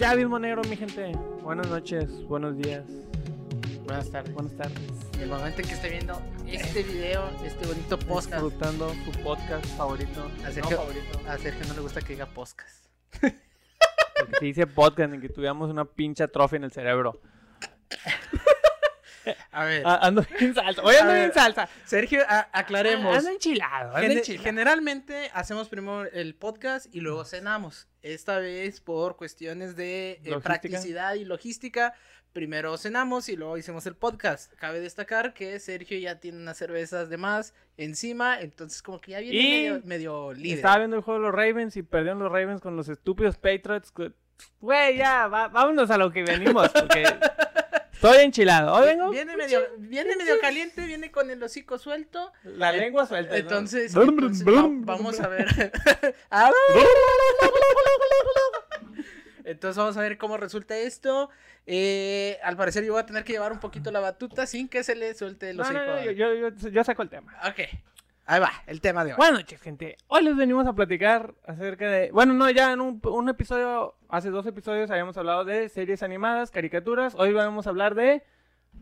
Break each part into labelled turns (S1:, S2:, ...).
S1: ¿Qué abismo negro, mi gente? Buenas noches, buenos días,
S2: Buenas tardes.
S1: buenas tardes.
S2: El momento en que esté viendo este video, este bonito podcast,
S1: Disfrutando su podcast favorito.
S2: A
S1: No
S2: Sergio-
S1: favorito.
S2: a Sergio no le gusta que diga podcast.
S1: Porque si dice podcast en que tuviéramos una pinche atrofia en el cerebro.
S2: A ver,
S1: Ah, ando en salsa. Hoy ando en salsa.
S2: Sergio, a- aclaremos.
S1: Ando enchilado, ando enchilado.
S2: generalmente hacemos primero el podcast y luego cenamos. Esta vez por cuestiones de eh, practicidad y logística. Primero cenamos y luego hicimos el podcast. Cabe destacar que Sergio ya tiene unas cervezas de más encima, entonces como que ya viene
S1: Y
S2: medio, medio líder.
S1: Estaba viendo el juego de los Ravens y perdieron los Ravens con los estúpidos Patriots. Güey, ya, va- vámonos a lo que venimos. Porque estoy enchilado. Hoy vengo
S2: Viene medio, viene medio caliente, viene con el hocico suelto.
S1: la lengua suelta. ¿no?
S2: Entonces,
S1: Brum,
S2: entonces
S1: brum,
S2: vamos a ver. Ah, Entonces vamos a ver cómo resulta esto. Eh, al parecer yo voy a tener que llevar un poquito la batuta sin que se le suelte el
S1: No,
S2: hocico.
S1: no, no, yo, yo, yo- yo saco el tema.
S2: Ok. Ahí va, el tema de hoy.
S1: Buenas noches, gente. Hoy les venimos a platicar acerca de. Bueno, no, ya en un, un episodio, hace dos episodios habíamos hablado de series animadas, caricaturas. Hoy vamos a hablar de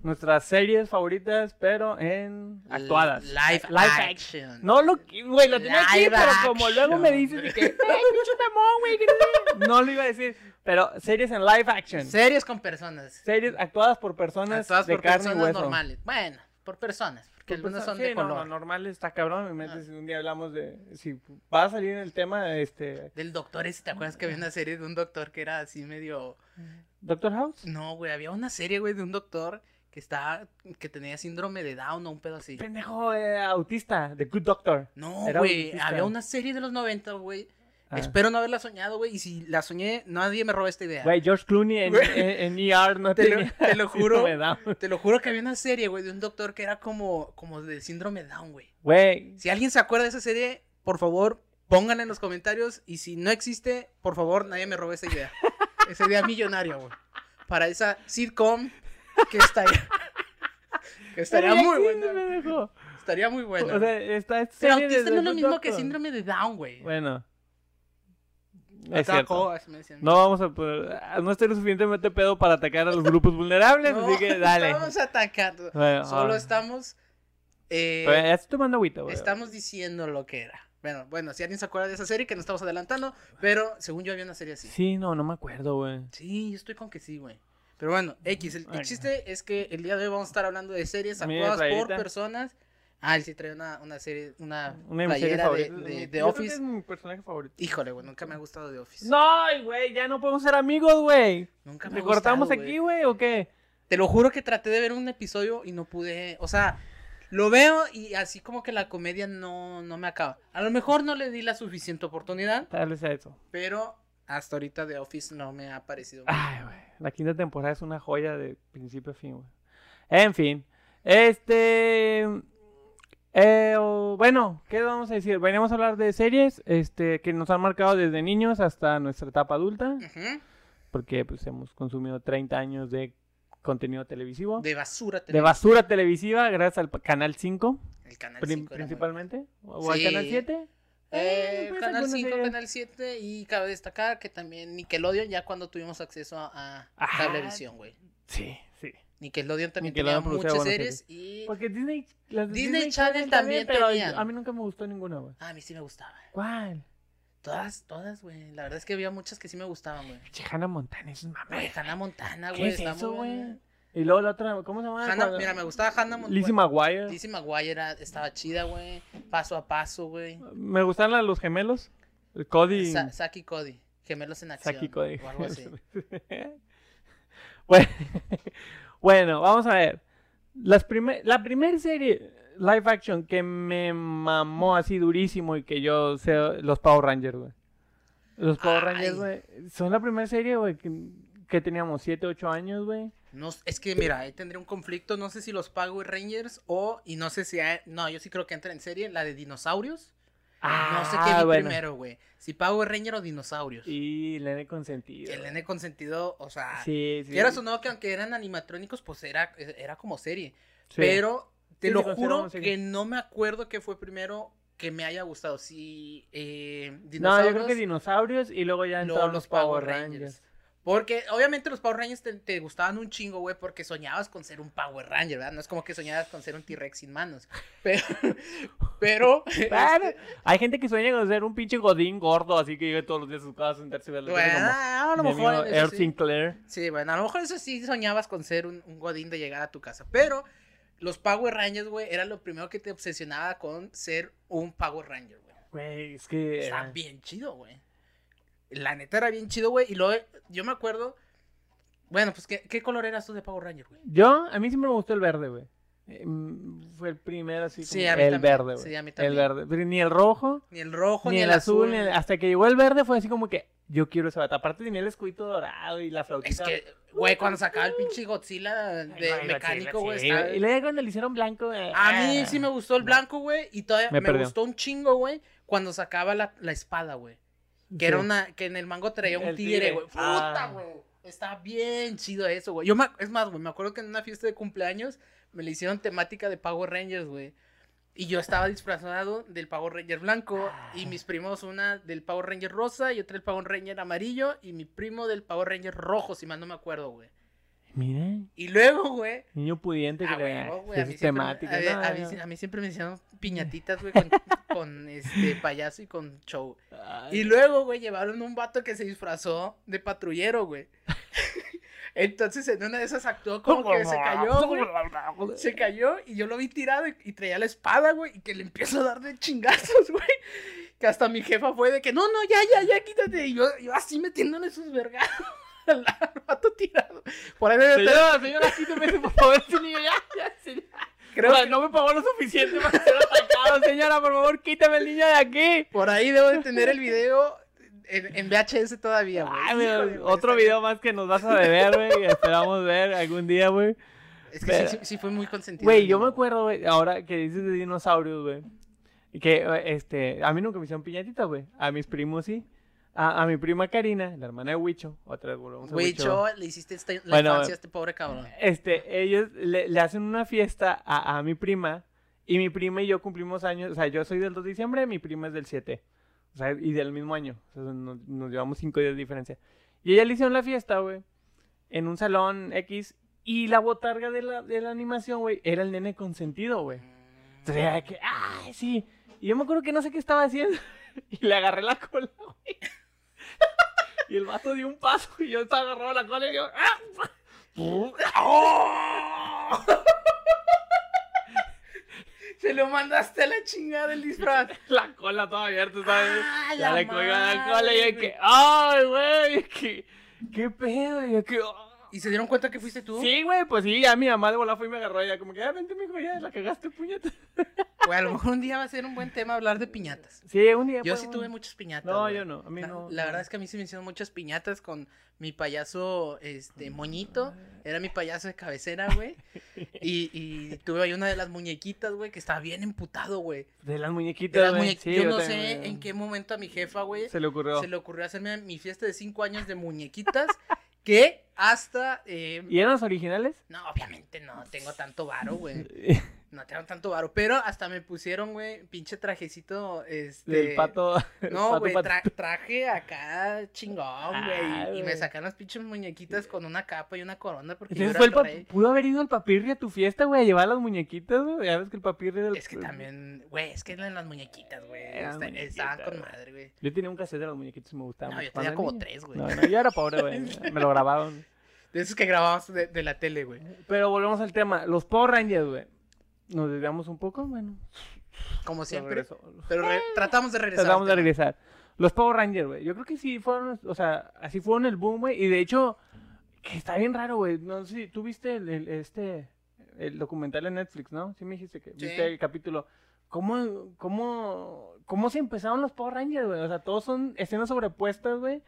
S1: nuestras series favoritas, pero en actuadas.
S2: Live,
S1: act-
S2: action.
S1: No lo, güey, lo tenía aquí,
S2: Live
S1: pero como luego me
S2: action.
S1: dices que, "Ay, pinche mamón, güey, que no sé". no lo iba a decir. Pero series en live action.
S2: Series con personas.
S1: Series actuadas por personas
S2: Actuadas
S1: de
S2: por
S1: carne y
S2: personas
S1: hueso.
S2: normales. Bueno, por personas. Porque
S1: Por
S2: algunas
S1: perso-
S2: son
S1: sí,
S2: de
S1: no,
S2: color.
S1: no, normal está cabrón. Me metes, un día hablamos de. Si va a salir en el tema, este.
S2: Del doctor ese, ¿te acuerdas que había una serie de un doctor que era así medio...
S1: Doctor House.
S2: No, güey, había una serie, güey, de un doctor que estaba... que tenía síndrome de Down o un pedo así.
S1: Pendejo eh, autista, The Good Doctor.
S2: No, güey, había una serie de los 90, güey.
S1: Ah.
S2: Espero no haberla soñado, güey, y si la soñé, nadie me roba esta idea.
S1: Güey, George Clooney en,
S2: Güey.
S1: en, en ER no
S2: Te lo- te lo juro. Te lo juro que había una serie, güey, de un doctor que era como, como de síndrome Down, güey.
S1: Güey,
S2: Si alguien se acuerda de esa serie, por favor, pónganla en los comentarios. Y si no existe, por favor, nadie me robe esa idea. esa idea millonaria, güey. Para esa sitcom que estaría, que estaría
S1: Pero
S2: muy buena. Estaría muy buena.
S1: O sea, está esta
S2: Pero autista no es lo mismo que síndrome de Down, güey.
S1: Bueno. Es cierto. No vamos a poder- no estoy lo suficientemente pedo para atacar a los grupos vulnerables,
S2: No,
S1: así que dale.
S2: Estamos atacando.
S1: Bueno,
S2: Solo
S1: ah.
S2: estamos. eh,
S1: ya estoy tomando agüita, güey.
S2: estamos diciendo lo que era. Bueno, bueno, si alguien se acuerda de esa serie, que nos estamos adelantando. Pero según yo había una serie así.
S1: Sí, no, no me acuerdo, güey.
S2: Sí, yo estoy con que sí, güey. Pero bueno, X, el, el chiste es que el día de hoy vamos a estar hablando de series actuadas por personas. Ah, él sí trae una, una serie, una,
S1: Una de
S2: playera de, de, de
S1: que
S2: Office.
S1: es mi personaje favorito.
S2: Híjole, güey, nunca me ha gustado de Office.
S1: No, güey, ya no podemos ser amigos, güey.
S2: nunca me ha
S1: ¿Te cortamos
S2: gustado,
S1: aquí,
S2: güey.
S1: o qué?
S2: Te lo juro que traté de ver un episodio y no pude, o sea, lo veo y así como que la comedia no, no me acaba. A lo mejor no le di la suficiente oportunidad,
S1: Tal vez sea eso.
S2: pero hasta ahorita de Office no me ha parecido.
S1: Ay, güey. La quinta temporada es una joya de principio a fin, güey. En fin. Este. Eh, o- bueno, ¿qué vamos a decir? Venimos a hablar de series este, que nos han marcado desde niños hasta nuestra etapa adulta. Porque pues hemos consumido 30 años de contenido televisivo. De,
S2: De basura.
S1: basura televisiva, gracias al Canal 5,
S2: El canal
S1: prim-
S2: 5 era muy
S1: principalmente. ¿O al. Canal 7?
S2: Eh,
S1: pues,
S2: canal
S1: algunas
S2: 5,
S1: series.
S2: Canal 7 y cabe destacar que también Nickelodeon ya cuando tuvimos acceso a, a
S1: Ajá.
S2: Cablevisión, güey.
S1: Sí, sí.
S2: Nickelodeon también
S1: Nickelodeon
S2: tenía muchas
S1: buenas
S2: series y
S1: Porque Disney, las
S2: Disney Channel también
S1: pero
S2: tenían.
S1: a mí nunca me gustó ninguna, güey.
S2: Ah, a mí sí me gustaba.
S1: ¿Cuál?
S2: Todas, todas, güey. La verdad es que había muchas que sí me gustaban, güey.
S1: Che, Hannah Montana, eso es mamá.
S2: Güey, Hannah Montana,
S1: ¿Qué
S2: güey.
S1: es
S2: está
S1: eso, güey? Y luego la otra, ¿cómo se llama?
S2: Hannah, mira, me gustaba Hannah Montana.
S1: Lizzie McGuire.
S2: Lizzie McGuire era- estaba chida, güey. Paso a paso, güey.
S1: Me gustan las- los gemelos. El Cody.
S2: Sa- Saki Cody. Gemelos en acción.
S1: Saki Cody.
S2: O algo así.
S1: bueno, bueno, vamos a ver. Las primer, la primera serie live action que me mamó así durísimo y que yo sé, los Power Rangers, güey. Los Power
S2: Ay.
S1: Rangers, güey, son la primera serie, güey, que, que teníamos 7, 8 años, güey.
S2: No, es que mira, ahí tendría un conflicto. No sé si los Power Rangers o. Y no sé si. hay- no, yo sí creo que entra en serie. La de dinosaurios. No sé qué vi
S1: Ah, bueno.
S2: primero, güey. Si Power Ranger o dinosaurios.
S1: Y el nene consentido.
S2: El nene consentido, o sea.
S1: Sí, sí.
S2: Quieras o no, que aunque eran animatrónicos, pues era, era como serie.
S1: Sí.
S2: Pero te
S1: Sí,
S2: lo juro que no me acuerdo qué fue primero que me haya gustado. Si eh,
S1: No, yo creo que dinosaurios y luego ya entraron los Power Rangers.
S2: Rangers. Porque obviamente los Power Rangers te, te gustaban un chingo, güey, porque soñabas con ser un Power Ranger, ¿verdad? No es como que soñabas con ser un T-Rex sin manos. Pero, pero,
S1: Claro, hay gente que sueña con ser un pinche godín gordo, así que llega todos los días a su casa a sentarse
S2: bueno,
S1: como
S2: a lo mejor. eso sí.
S1: Sinclair.
S2: Sí, bueno, a lo mejor eso sí soñabas con ser un, un godín de llegar a tu casa. Pero los Power Rangers, güey, era lo primero que te obsesionaba con ser un Power Ranger, güey.
S1: Güey, es que...
S2: Está bien chido, güey. La neta era bien chido, güey. Y luego, yo me acuerdo. Bueno, pues, ¿qué, qué color eras tú de Power Ranger, güey?
S1: Yo, a mí siempre me gustó el verde, güey. Eh, mm, Fue el primero así
S2: Sí,
S1: como-
S2: a mí
S1: el
S2: también.
S1: verde, güey.
S2: Sí, a mí
S1: El
S2: también.
S1: verde. Pero ni el rojo,
S2: Ni el rojo,
S1: ni, el azul, ni el- hasta que llegó el verde fue así como que yo quiero ese bata. Aparte tenía el escudito dorado y la
S2: Es
S1: flautita.
S2: que, güey, cuando sacaba el pinche Godzilla de
S1: Ay, güey,
S2: mecánico, güey.
S1: sí, Y luego cuando le hicieron blanco, eh,
S2: A mí sí me gustó el blanco, güey. Y todavía
S1: Me
S2: me, gustó un chingo, güey. Cuando sacaba la, la espada, güey. Que era una, que en el mango traía un
S1: El
S2: tigre, güey. Puta,
S1: Ah.
S2: güey. Está bien chido eso, güey. Yo me, es más, güey, me acuerdo que en una fiesta de cumpleaños me le hicieron temática de Power Rangers, güey. Y yo estaba disfrazado del Power Ranger blanco. Y mis primos, una del Power Ranger rosa y otra del Power Ranger amarillo. Y mi primo del Power Ranger rojo, si mal no me acuerdo, güey.
S1: Miren,
S2: Y luego, güey,
S1: niño pudiente que
S2: Ah,
S1: le
S2: huevo, güey, a mí siempre me-
S1: temática.
S2: a, ver,
S1: no,
S2: a mí,
S1: no.
S2: a mí siempre me hicieron piñatitas, güey, con, con, este payaso y con show.
S1: Ay,
S2: Y luego, güey, llevaron un vato que se disfrazó de patrullero, güey. Entonces, en una de esas actuó como que se cayó, güey. Se cayó y yo lo vi tirado y, y traía la espada, güey, y que le empiezo a dar de chingazos, güey. Que hasta mi jefa fue de que, no, no, ya, ya, ya, quítate. Y yo, yo así metiéndole sus vergados al tirado. Por ahí debe estar-
S1: Señora, señora, quíteme por favor ese niño ya, ya, señora.
S2: creo que-
S1: no me pagó lo suficiente para ser atacado, señora, por favor, quítame el niño de aquí.
S2: Por ahí debo de tener el video en, en VHS todavía, güey. Híjole,
S1: otro video más que nos vas a deber, güey, esperamos ver algún día, güey.
S2: Es que
S1: pero-
S2: sí, sí, sí fue muy consentido.
S1: Güey, yo me acuerdo, güey, ahora que dices de dinosaurios, güey, que, este, a mí nunca me hicieron piñatita, güey, a mis primos sí, a, a mi prima Karina, la hermana de Huicho, otra vez volvemos a Huicho.
S2: le hiciste esta, la
S1: Bueno,
S2: infancia a este pobre cabrón.
S1: Este, ellos le, le hacen una fiesta a, a mi prima y mi prima y yo cumplimos años, o sea, yo soy del 2 de diciembre, mi prima es del 7, o sea, y del mismo año, o sea, nos, nos llevamos 5 días de diferencia. Y ella le hicieron la fiesta, güey, en un salón X y la botarga de la, de la animación, güey, era el nene consentido, güey. Entonces era que, ¡ay, sí! Y yo me acuerdo que no sé qué estaba haciendo y le agarré la cola, güey. Y el vato dio un paso y yo estaba agarrado a la cola y yo, ¡ah!
S2: Se lo mandaste a la chingada el disfraz.
S1: La cola toda abierta, ¿sabes?
S2: Ah,
S1: ya
S2: la
S1: le la cola y yo que, ¡ay, güey! ¿Qué, ¿Qué pedo? Y yo que, "Ah".
S2: ¿Y se dieron cuenta que fuiste tú?
S1: Sí, güey, pues sí, ya mi mamá de bola fue y me agarró ya como que, ah, vente, mijo, ya la cagaste, puñeta.
S2: Güey, a lo mejor un día va a ser un buen tema hablar de piñatas.
S1: Sí, un día.
S2: Yo
S1: pues,
S2: sí tuve muchas piñatas.
S1: No, yo no, a mí
S2: la,
S1: no.
S2: la
S1: no.
S2: verdad es que a mí se me hicieron muchas piñatas con mi payaso, este, moñito. Era mi payaso de cabecera, güey. Y, y tuve ahí una de las muñequitas, güey, que estaba bien emputado, güey.
S1: De las
S2: De
S1: muñequitas,
S2: las
S1: güey.
S2: muñe-
S1: Sí,
S2: yo no
S1: también,
S2: sé en qué momento a mi jefa, güey,
S1: se le ocurrió.
S2: se le ocurrió hacerme mi fiesta de cinco años de muñequitas. que hasta. eh,
S1: ¿Y eran los originales?
S2: No, obviamente no tengo tanto varo, güey. No tengo tanto varo. Pero hasta me pusieron, güey, pinche trajecito. Este.
S1: Del pato.
S2: No, güey, tra- traje acá chingón,
S1: Ah,
S2: güey. y- y, me sacaron las pinches muñequitas con una capa y una corona porque yo era
S1: fue
S2: el
S1: pudo haber ido el papirri a tu fiesta, güey, a llevar las muñequitas, güey. Ya ves que el papirri era el...
S2: Es que también, güey, es que eran las muñequitas, güey. Estaban con madre, güey.
S1: Yo tenía un cassette de las muñequitas y me gustaban.
S2: No, yo tenía como tres, güey.
S1: No, no, yo era pobre, güey. Me lo grabaron.
S2: De esos que grababas de, de la tele, güey.
S1: Pero volvemos al tema. Los Power Rangers, güey. Nos desviamos un poco, bueno.
S2: Como siempre. Pero re- tratamos de regresar.
S1: Tratamos de regresar. Los Power Rangers, güey. Yo creo que sí fueron, o sea, así fueron el boom, güey. Y de hecho, que está bien raro, güey. No sé si tú viste el, el- este, el documental en Netflix, ¿no? Sí me dijiste que
S2: Sí.
S1: viste el capítulo. ¿Cómo, cómo, ¿Cómo se empezaron los Power Rangers, güey? O sea, todos son escenas sobrepuestas, güey.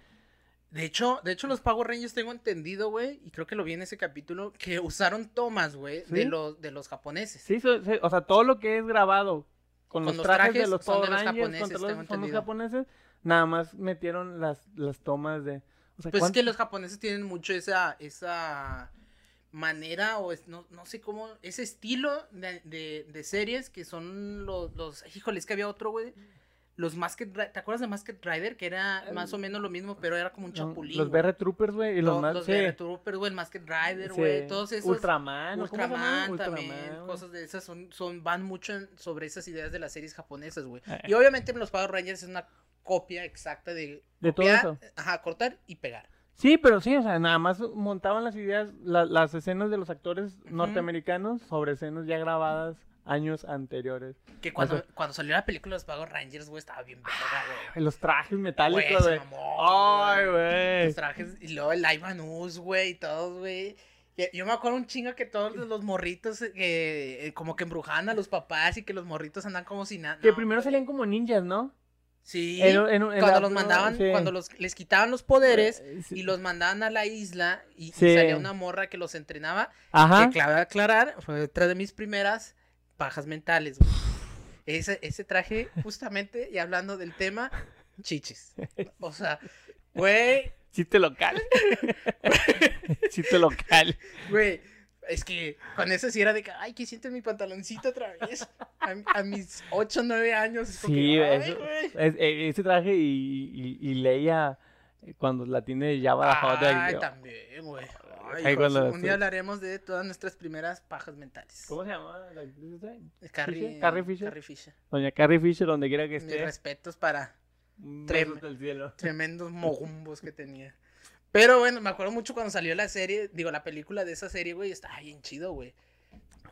S2: De hecho, de hecho, los Power Rangers tengo entendido, güey, y creo que lo vi en ese capítulo, que usaron tomas, güey,
S1: ¿Sí?
S2: de los, de los japoneses.
S1: Sí, so- sí, o sea, todo lo que es grabado con,
S2: Con
S1: los, trajes, de los
S2: son de
S1: Power
S2: los
S1: Rangers,
S2: japoneses,
S1: contra los-
S2: tengo
S1: japoneses, nada más metieron las, las tomas de... O sea,
S2: Pues es
S1: ¿cuánto-
S2: que los japoneses tienen mucho esa, esa manera, o es- no, no sé cómo, ese estilo de, de- de series que son los, los, híjole, es que había otro, güey, los Masked Ri- ¿te acuerdas de Masked Rider? Que era más o menos lo mismo, pero era como un chapulín.
S1: Los. BR Troopers, güey. Y los más.
S2: los
S1: sí,
S2: BR Troopers, güey, el Masked Rider,
S1: sí.
S2: güey, todos esos.
S1: Ultraman.
S2: Ultraman también,
S1: Ultraman,
S2: cosas de esas son, son van mucho en- sobre esas ideas de las series japonesas, güey.
S1: Eh.
S2: Y obviamente los Power Rangers es una copia exacta de
S1: De todo eso.
S2: Ajá, cortar y pegar.
S1: Sí, pero sí, o sea, nada más montaban las ideas, la- las escenas de los actores norteamericanos sobre escenas ya grabadas años anteriores.
S2: Que cuando,
S1: sea-
S2: cuando salió la película de los Power Rangers, güey, estaba bien verga, güey.
S1: Los trajes metálicos, güey. Ay,
S2: Los
S1: güey.
S2: trajes, y luego el Ivan Us, güey, y todos, güey. Yo me acuerdo un chingo que todos los morritos, eh, eh, como que embrujaban a los papás y que los morritos andan como si nada.
S1: Que primero salían como ninjas, ¿no?
S2: Sí,
S1: En- en- en
S2: cuando
S1: la-
S2: los mandaban,
S1: sí.
S2: cuando los, les quitaban los poderes
S1: Eh, sí.
S2: y los mandaban a la isla y, salía una morra que los entrenaba.
S1: Ajá.
S2: Que clave aclarar, fue otra de mis primeras pajas mentales, güey. Ese, ese traje, justamente, y hablando del tema, chichis. O sea, güey,
S1: Chiste local. Chiste local.
S2: güey, es que con eso sí era de que, ay, que siento mi pantaloncito otra vez. A, a mis 8 o 9 años. es como
S1: Sí,
S2: que,
S1: eso-. Es- ese traje y, y, y Leia eh, cuando la tiene ya bajada de
S2: Ay, también, güey. Ay,
S1: cuando-
S2: un día hablaremos de todas nuestras primeras pajas mentales.
S1: ¿Cómo se llama la actriz?
S2: Carrie,
S1: Fisher? Carrie Fisher.
S2: Carrie Fisher.
S1: Doña Carrie Fisher, donde quiera que
S2: Mis
S1: esté.
S2: respetos para
S1: Un
S2: Trem-
S1: beso del cielo.
S2: tremendos mogumbos que tenía. Pero bueno, me acuerdo mucho cuando salió la serie, digo, la película de esa serie, güey, estaba bien chido, güey.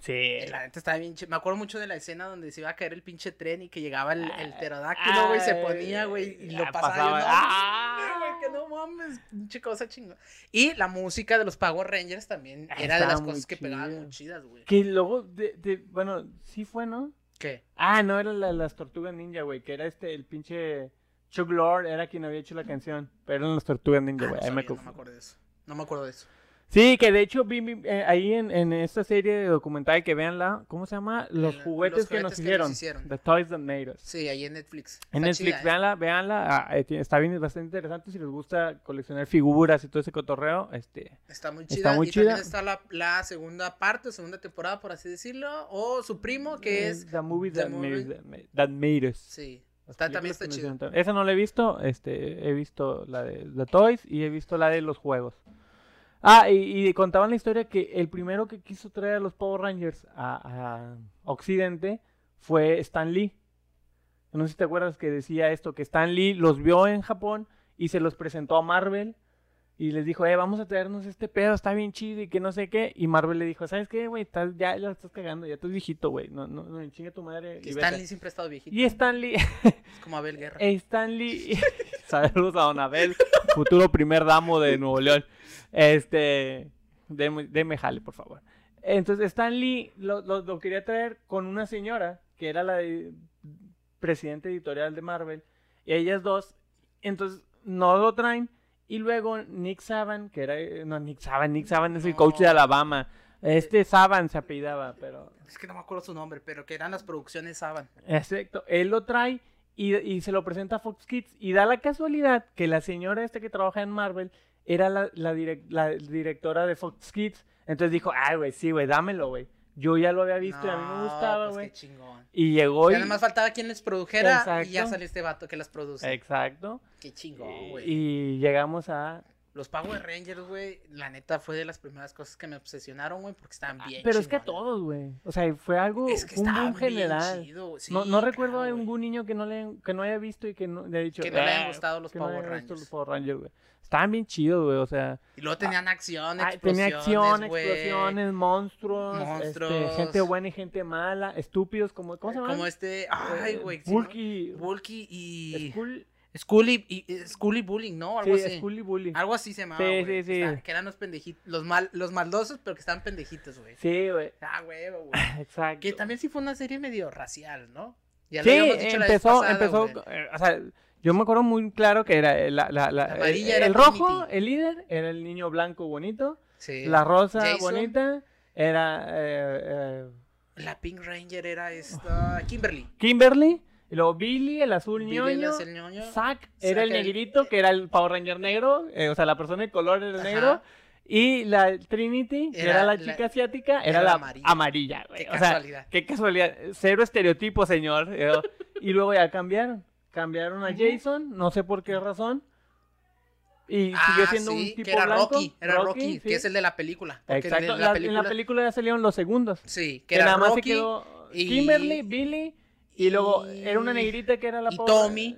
S1: Sí.
S2: La neta estaba bien chido. Me acuerdo mucho de la escena donde se iba a caer el pinche tren y que llegaba el, el pterodáctilo, güey, se ponía, güey, y lo
S1: Ah,
S2: pasaba.
S1: pasaba.
S2: no,
S1: Ah.
S2: güey, que no mames, pinche cosa chingo. Y la música de los Power Rangers también
S1: Ah,
S2: era de las cosas que pegaban muy chidas, güey.
S1: Que luego, de, de- bueno, sí fue, ¿no?
S2: ¿Qué?
S1: Ah, no, era la, las Tortugas Ninja, güey, que era este, el pinche Chuck Lord, era quien había hecho la canción, pero eran las Tortugas Ninja,
S2: Ah,
S1: güey,
S2: no,
S1: me
S2: sabía, no me acuerdo de eso. No me acuerdo de eso.
S1: Sí, que de hecho vi, vi, eh, ahí en, en esta serie de documental que veanla, ¿cómo se llama? Los juguetes,
S2: los
S1: que, nos
S2: juguetes que
S1: hicieron,
S2: nos hicieron.
S1: The Toys That Made Us.
S2: Sí, ahí en Netflix.
S1: En
S2: Está
S1: Netflix,
S2: chida, ¿eh?
S1: véanla, véanla, ah, eh, está bien, es bastante interesante si les gusta coleccionar figuras y todo ese cotorreo, este,
S2: Está muy
S1: Está
S2: chida.
S1: muy
S2: y
S1: chida.
S2: también está la, la segunda parte, segunda temporada, por así decirlo. O su primo, que
S1: eh,
S2: es.
S1: The Movie
S2: The
S1: That, Made,
S2: Movie-
S1: that Made- That Made Us.
S2: Sí. Está, también está chido.
S1: Esa no la he visto, este, he visto la de The Toys y he visto la de los juegos. Ah, y, contaban la historia que el primero que quiso traer a los Power Rangers a, a Occidente fue Stan Lee. No sé si te acuerdas que decía esto, que Stan Lee los vio en Japón y se los presentó a Marvel y les dijo, eh, vamos a traernos este pedo, está bien chido y que no sé qué. Y Marvel le dijo, ¿sabes qué, güey? Estás, ya la estás cagando, ya estás viejito, güey. No, no, no, chinga tu madre. Y
S2: Stan
S1: vete".
S2: Lee siempre ha estado viejito.
S1: Y Stan Lee,
S2: Es como Abel Guerra.
S1: Stan Lee, saludos a Don Abel, futuro primer damo de Nuevo León. Este, deme, deme jale, por favor. Entonces, Stan Lee lo, lo- lo quería traer con una señora, que era la de- presidenta editorial de Marvel, y ellas dos, entonces no lo traen, y luego Nick Saban, que era, eh, no, Nick Saban, Nick Saban es el coach de. Alabama, este Saban se apellidaba, pero
S2: Es que no me acuerdo su nombre, pero que eran las producciones Saban.
S1: Exacto, él lo trae y, y se lo presenta a Fox Kids y da la casualidad que la señora esta que trabaja en Marvel era la, la directora de Fox Kids. Entonces dijo, ay, güey, sí, güey, dámelo, güey. Yo ya lo había visto y a mí me
S2: No,
S1: gustaba,
S2: pues
S1: güey.
S2: chingón.
S1: y llegó y...
S2: Nada más faltaba quien les produjera y ya sale este vato que las produce.
S1: Exacto.
S2: Qué chingón, güey.
S1: Y llegamos a...
S2: Los Power Rangers, güey, la neta fue de las primeras cosas que me obsesionaron, güey, porque estaban bien
S1: Pero es que a todos, güey. O sea, fue algo,
S2: Es que
S1: un boom
S2: bien
S1: general.
S2: chido, sí,
S1: no, no recuerdo a ningún niño que no le que no haya visto y que no le haya dicho
S2: Que no le hayan
S1: "Ah",
S2: gustado los
S1: no
S2: Power
S1: hayan visto
S2: Rangers.
S1: los Power Rangers, güey. Estaban bien chidos, güey, o sea,
S2: Y luego tenían acción,
S1: Ah,
S2: explosiones,
S1: tenía acción,
S2: güey.
S1: explosiones, monstruos, este,
S2: Monstruos.
S1: gente buena y gente mala, estúpidos, como, ¿cómo se llama?
S2: Como este, ay, güey.
S1: Bulky.
S2: Bulky y... Scully, y, Scully Bullying, ¿no? Algo
S1: sí,
S2: así.
S1: Scully Bully.
S2: Algo así se llamaba,
S1: Sí,
S2: güey,
S1: sí,
S2: que
S1: sí.
S2: estaban- Que eran los pendejitos, los, mal, los maldosos, pero que estaban pendejitos, güey.
S1: Sí, güey,
S2: Ah, huevo, güey.
S1: exacto.
S2: Que también sí fue una serie medio racial, ¿no? Ya lo
S1: Sí,
S2: dicho la vez
S1: empezó,
S2: pasada,
S1: empezó,
S2: güey.
S1: eh, o sea, yo me acuerdo muy claro que era eh, la, la, la-
S2: La
S1: el,
S2: amarilla era
S1: el rojo, el líder, era el niño blanco bonito,
S2: Sí.
S1: la rosa
S2: Jason.
S1: bonita, era eh, eh,
S2: La Pink Ranger era esta... Kimberly.
S1: Kimberly, y luego Billy, el azul
S2: Billy
S1: ñoño,
S2: el ñoño.
S1: Zack era el
S2: Zack, el-
S1: negrito, que era el Power Ranger negro, eh, o sea, la persona de color era el negro. Y la Trinity, que
S2: Era
S1: era la
S2: la-
S1: chica asiática, era,
S2: era
S1: la
S2: la
S1: amarilla,
S2: amarilla.
S1: güey.
S2: Qué
S1: o sea,
S2: casualidad.
S1: qué casualidad. Cero estereotipo, señor. eh, y luego ya cambiaron. Cambiaron a. Jason, no sé por qué razón. Y
S2: Ah,
S1: sigue siendo
S2: sí,
S1: un tipo
S2: que era
S1: blanco.
S2: Rocky, era Rocky,
S1: sí.
S2: que es el de la película.
S1: Exacto,
S2: en
S1: la-
S2: la,
S1: en
S2: película,
S1: la película ya salieron los segundos.
S2: sí, que
S1: Que
S2: era
S1: nada más
S2: Rocky
S1: se quedó
S2: y-
S1: Kimberly, Billy, y luego era una negrita que era la
S2: y
S1: pobre-
S2: Tommy.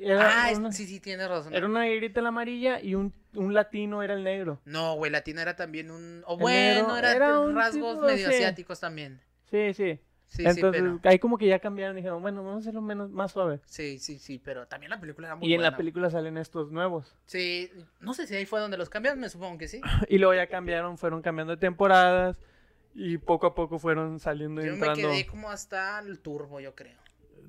S1: Era,
S2: Ah,
S1: una,
S2: sí, sí, tienes razón.
S1: era una negrita la amarilla y un, un latino era el negro.
S2: No, güey, latino era también un... O bueno,
S1: negro
S2: era,
S1: era un
S2: rasgos
S1: tipo,
S2: medio
S1: sí.
S2: asiáticos también.
S1: Sí, sí.
S2: Sí,
S1: Entonces,
S2: sí, pero...
S1: ahí como que ya cambiaron y dijeron, bueno, vamos a hacerlo menos, más suave.
S2: Sí, sí, sí, pero también la película era muy
S1: Y en la película salen estos nuevos.
S2: Sí, no sé si ahí fue donde los cambiaron, me supongo que sí.
S1: Y luego ya cambiaron, fueron cambiando de temporadas. Y poco a poco fueron saliendo y
S2: Yo me
S1: entrando.
S2: quedé como hasta el turbo, yo creo.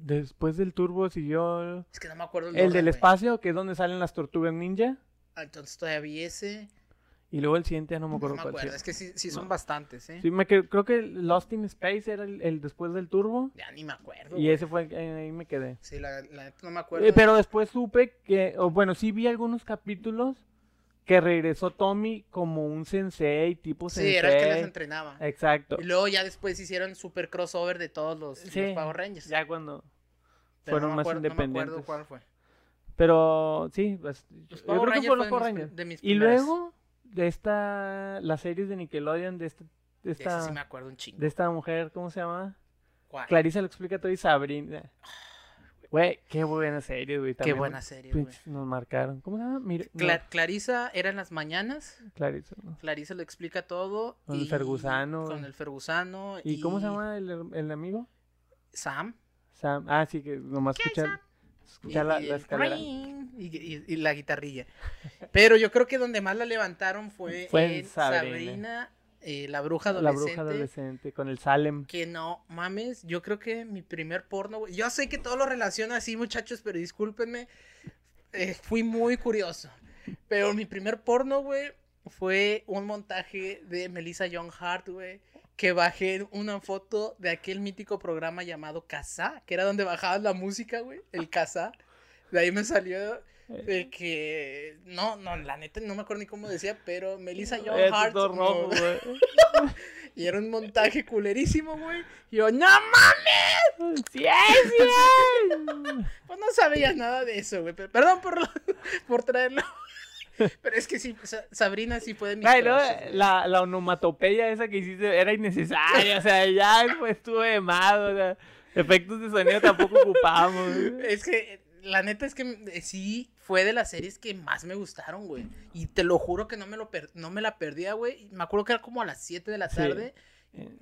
S1: Después del turbo siguió
S2: Es que no me acuerdo
S1: el del espacio, que es donde salen las tortugas ninja.
S2: Ah, Entonces todavía ese.
S1: Y luego el siguiente ya no me
S2: No
S1: acuerdo
S2: me
S1: cuál
S2: acuerdo, es que sí, sí son
S1: No.
S2: bastantes, ¿eh?
S1: Sí, me creo que Lost in Space era el, el después del turbo.
S2: Ya ni me acuerdo.
S1: Y
S2: güey.
S1: ese fue, eh, ahí me quedé.
S2: Sí, la, la no me acuerdo.
S1: Eh, pero después supe que, o bueno, sí vi algunos capítulos que regresó Tommy como un sensei, tipo
S2: sí,
S1: sensei.
S2: era el que les entrenaba.
S1: Exacto.
S2: Y luego ya después hicieron super crossover de todos los,
S1: Sí,
S2: los Power Rangers.
S1: Ya cuando
S2: Pero
S1: fueron
S2: no me
S1: más
S2: acuerdo- No me
S1: independientes.
S2: acuerdo cuál fue.
S1: Pero sí, pues,
S2: Los
S1: yo
S2: Power
S1: creo que
S2: Rangers
S1: fue los
S2: de
S1: Power
S2: mis
S1: Rangers.
S2: pri- de mis
S1: Y luego de esta, las series de Nickelodeon, de, este, de,
S2: De
S1: esta,
S2: sí me acuerdo un chingo.
S1: de esta mujer, ¿cómo se llama?
S2: ¿Cuál?
S1: Clarisa lo explica todo y Sabrina. Güey, qué buena serie, güey.
S2: Qué buena serie, güey.
S1: Nos marcaron. ¿Cómo se llama? Mir- no,
S2: Cla- Clarisa era en las mañanas.
S1: Clarisa. ¿no?
S2: Clarisa lo explica todo.
S1: Con el Fergusano.
S2: Con el Fergusano.
S1: ¿Y cómo se llama el, el amigo?
S2: Sam.
S1: Sam. Ah, sí, que nomás
S2: ¿Qué hay,
S1: escuchar, escuchar la,
S2: y
S1: la escalera.
S2: y- y- y la guitarrilla. Pero yo creo que donde más la levantaron fue,
S1: Fue en Sabrina.
S2: Sabrina, eh, la bruja
S1: La
S2: adolescente.
S1: bruja adolescente con el Salem.
S2: Que no mames, yo creo que mi primer porno, güey. Yo sé que todo lo relaciona así, muchachos, pero discúlpenme. eh, fui muy curioso. Pero mi primer porno, güey, fue un montaje de Melissa Young Hart, güey. Que bajé una foto de aquel mítico programa llamado Casa, que era donde bajabas la música, güey. El Casa. De ahí me salió de que. No, no, la neta no me acuerdo ni cómo decía, pero Melissa Young
S1: Eh,
S2: Hart.
S1: rojo,
S2: no- y era un montaje culerísimo, güey. Y yo, ¡no mames!
S1: ¡Sí, sí!
S2: Pues no sabía nada de eso, güey. Perdón por, por traerlo. Pero es que sí, Sa- Sabrina sí fue de mis
S1: Ay, no, la, la onomatopeya esa que hiciste era innecesaria, o sea, ya pues, estuvo de más, o sea, efectos de sonido tampoco ocupamos.
S2: Es que, eh, la neta es que eh, sí fue de las series que más me gustaron, güey. Y te lo juro que no me, lo per- no me la perdía, güey. Me acuerdo que era como a las 7 de la
S1: Sí.
S2: tarde.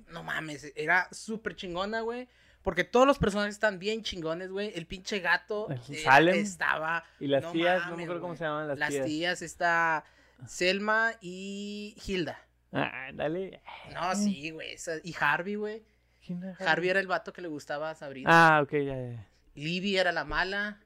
S2: No mames, era súper chingona, güey. Porque todos los personajes están bien chingones, güey. El pinche gato
S1: El
S2: eh, estaba.
S1: Y las
S2: No
S1: tías, no me acuerdo cómo se llaman las,
S2: Las
S1: tías.
S2: tías está Selma y Hilda.
S1: Ah, dale.
S2: No, sí, güey. esa- Y Harvey, güey.
S1: ¿Quién era
S2: Harvey era el vato que le gustaba a Sabrina.
S1: Ah, ok, ya, ya.
S2: Libby era la mala.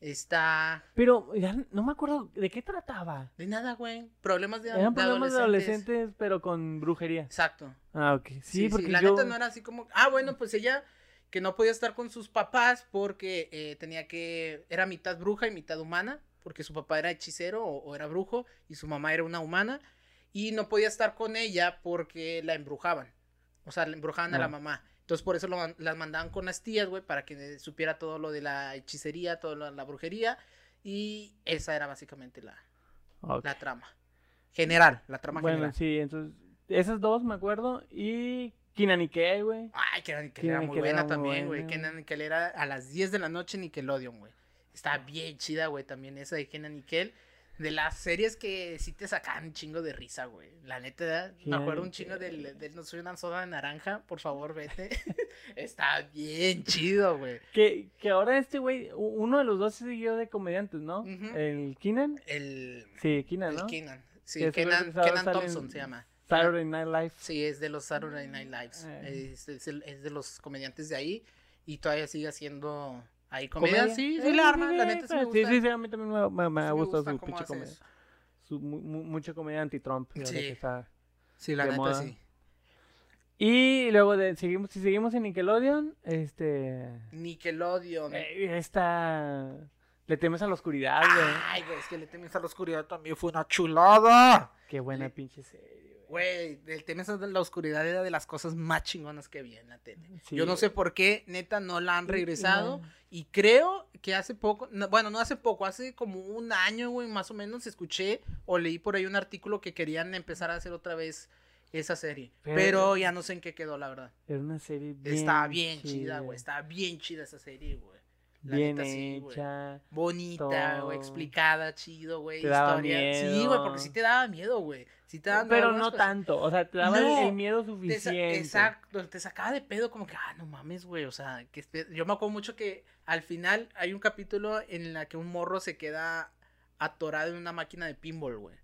S2: Está.
S1: Pero ya no me acuerdo de qué trataba.
S2: De nada, güey. Problemas de,
S1: Eran
S2: de
S1: problemas de
S2: adolescentes.
S1: adolescentes, pero con brujería.
S2: Exacto.
S1: Ah, ok. Sí,
S2: Sí, sí,
S1: porque
S2: La
S1: yo...
S2: neta no era así como. Ah, bueno, pues ella que no podía estar con sus papás porque eh, tenía que. Era mitad bruja y mitad humana. Porque su papá era hechicero o, o era brujo y su mamá era una humana. Y no podía estar con ella porque la embrujaban. O sea, le embrujaban a la
S1: Ah.
S2: mamá. Entonces por eso lo las mandaban con las tías, güey, para que supiera todo lo de la hechicería, todo lo de la brujería. Y esa era básicamente la, la trama. General, la trama
S1: Bueno,
S2: general.
S1: sí, entonces, esas dos me acuerdo. Y Kinan güey.
S2: Ay, que era, muy buena
S1: era
S2: también, güey. Kel era a las 10 de la noche Nickelodeon, güey. Está bien chida, güey, también esa de Kenan y Kel. De las series que sí te sacan un chingo de risa, güey. La neta, me acuerdo un chingo del, del No soy una soda de naranja, por favor, vete. Está bien chido, güey.
S1: Que, que ahora este güey, uno de los dos se siguió de comediantes, ¿no? El Kinan.
S2: El,
S1: Sí,
S2: el
S1: ¿no?
S2: Kenan. Sí,
S1: Que
S2: Kenan, Kenan
S1: en
S2: Thompson se llama.
S1: Saturday Night Live.
S2: Sí, es de los Saturday Night Lives.
S1: Eh.
S2: Es, es el- es de los comediantes de ahí. Y todavía sigue haciendo ahí comedia.
S1: ¿Comedia?
S2: Sí, sí, la arma. La neta sí me
S1: sí,
S2: gusta.
S1: Sí, sí, a mí también me, me- me ha
S2: Sí me gusta
S1: su pinche comedia. Su, mu- mu- mucha comedia anti-Trump.
S2: Sí.
S1: que está-
S2: Sí, la neta
S1: moda.
S2: sí.
S1: Y luego de, seguimos, si seguimos en Nickelodeon, este...
S2: Nickelodeon.
S1: eh, esta... Le temes a la oscuridad, güey.
S2: Ay, güey, es que le temes a la oscuridad también fue una chulada.
S1: Qué buena
S2: le-
S1: pinche serie, güey.
S2: El tema de la oscuridad era de las cosas más chingonas que había en la tele.
S1: Sí,
S2: Yo no sé por qué, neta, no la han regresado. Y creo que hace poco, no, bueno, no hace poco, hace como un año, güey, más o menos, escuché o leí por ahí un artículo que querían empezar a hacer otra vez esa serie.
S1: Pero-
S2: Pero, ya no sé en qué quedó, la verdad.
S1: Era una serie bien
S2: Está bien chida, güey. Está bien chida esa serie, güey. La
S1: Bien
S2: neta, sí, güey.
S1: hecha.
S2: Bonita, güey, explicada, chido, güey.
S1: Daba
S2: historia. Sí, güey, porque sí te daba miedo, güey. Sí te daban
S1: Pero no
S2: cosas.
S1: tanto. O sea, te daba el-
S2: No,
S1: el miedo suficiente.
S2: exacto, te sacaba de pedo como que, ah, no mames, güey, o sea, que yo me acuerdo mucho que al final hay un capítulo en la que un morro se queda atorado en una máquina de pinball, güey.